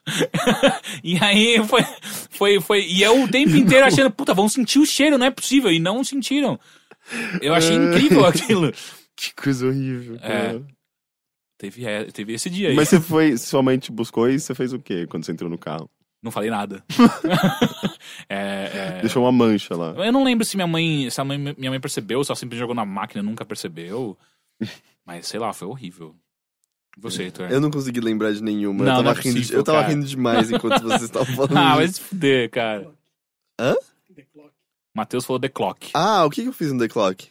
e aí foi, foi, foi. E eu o tempo inteiro achando, puta, vão sentir o cheiro, não é possível. E não sentiram. Eu achei incrível aquilo. Que coisa horrível. É. cara. Teve, é, teve esse dia aí. Mas você foi, sua mãe te buscou e você fez o quê quando você entrou no carro? Não falei nada. é, é, Deixou uma mancha lá. Eu não lembro se minha mãe, se a mãe, minha mãe percebeu, se ela sempre jogou na máquina e nunca percebeu. Mas sei lá, foi horrível. Você, Heitor? Eu não consegui lembrar de nenhuma. Não, eu não tava, é rindo, de- possível, eu tava rindo demais enquanto vocês estavam falando. Ah, vai se fuder, cara. Hã? Matheus falou The Clock, Ah, o que, que eu fiz no The Clock?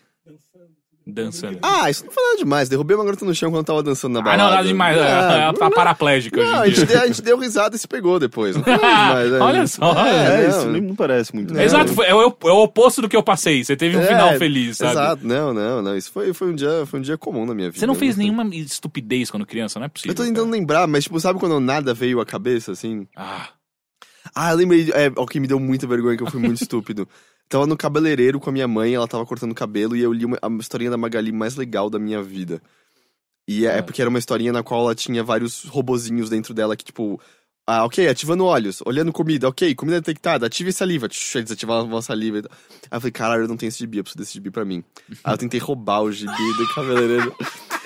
Dançando. Ah, isso não foi nada demais. Derrubei uma garota no chão quando eu tava dançando na Ah, balada. não, nada demais. Ah, ela tá paraplégica Não, a hoje em gente, dia. deu, a gente deu risada e se pegou depois. Demais. né? Olha só. É, não. isso nem não parece muito. Não. bem. Exato, foi- é o, é o oposto do que eu passei. Você teve um É, final feliz, sabe? Exato, não, não, não. Isso foi, foi, um, dia, foi um dia comum na minha vida. Você não fez nenhuma estupidez quando criança, não é possível. Eu tô tentando cara. lembrar, mas tipo, sabe quando nada veio à cabeça, assim? Ah, Ah, eu lembrei, é, o que me deu muita vergonha, que eu fui muito estúpido. Tava no cabeleireiro com a minha mãe, ela tava cortando o cabelo, e eu li uma, a historinha da Magali mais legal da minha vida. E é, é Ah. porque era uma historinha na qual ela tinha vários robozinhos dentro dela que, tipo... Ah, ok, ativando olhos, olhando comida, ok, comida detectada, ative saliva, tch, eles ativavam a saliva. e tal. Aí eu falei, caralho, eu não tenho esse gibi, eu preciso desse gibi pra mim. Aí eu tentei roubar o gibi do cabeleireiro.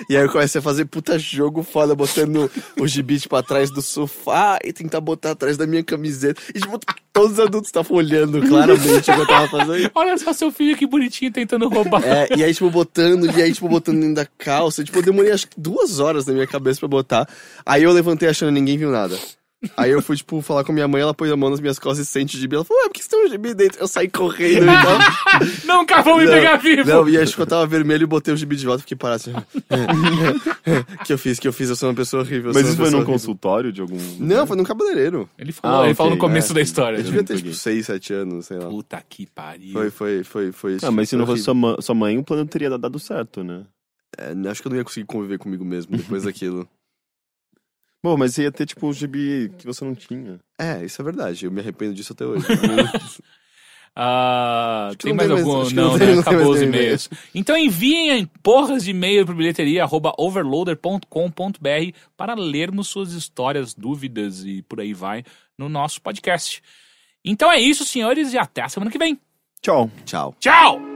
E aí eu comecei a fazer puta jogo foda, botando o gibi, tipo, atrás do sofá e tentar botar atrás da minha camiseta. E, tipo, todos os adultos estavam olhando claramente o que eu tava fazendo. olha só seu filho que bonitinho tentando roubar. É, e aí, tipo, botando, e aí, tipo, botando dentro da calça. Tipo, eu demorei acho que duas horas na minha cabeça pra botar. Aí eu levantei achando que ninguém viu nada. Aí eu fui, tipo, falar com minha mãe, ela pôs a mão nas minhas costas e sente o gibi. Ela falou, ué, por que você tem um gibi dentro? Eu saí correndo e tal. Nunca vão me Não, pegar vivo! Não, e acho que eu tava vermelho e botei o gibi de volta e fiquei parado assim. que eu fiz, que eu fiz, eu sou uma pessoa horrível. eu Mas sou isso uma foi num horrível. consultório de algum. Não, foi num cabeleireiro. Ele falou, Ah, ele falou no começo é. da história. Eu devia ter, tipo, 6, 7 anos, sei lá. Puta que pariu. Foi, foi, foi, foi. Ah, mas se não fosse sua, ma- sua mãe, o plano teria dado certo, né? É, acho que eu não ia conseguir conviver comigo mesmo depois daquilo. Bom, mas ia ter, tipo, o gibi que você não tinha. É, isso é verdade. Eu me arrependo disso até hoje. Ah, tem mais tem mais- algum? Não, não tem- né? não tem Acabou os e-mails. Então enviem porras de e-mail para bilheteria arroba overloader.com.br para lermos suas histórias, dúvidas e por aí vai no nosso podcast. Então é isso, senhores, e até a semana que vem. Tchau. Tchau. Tchau!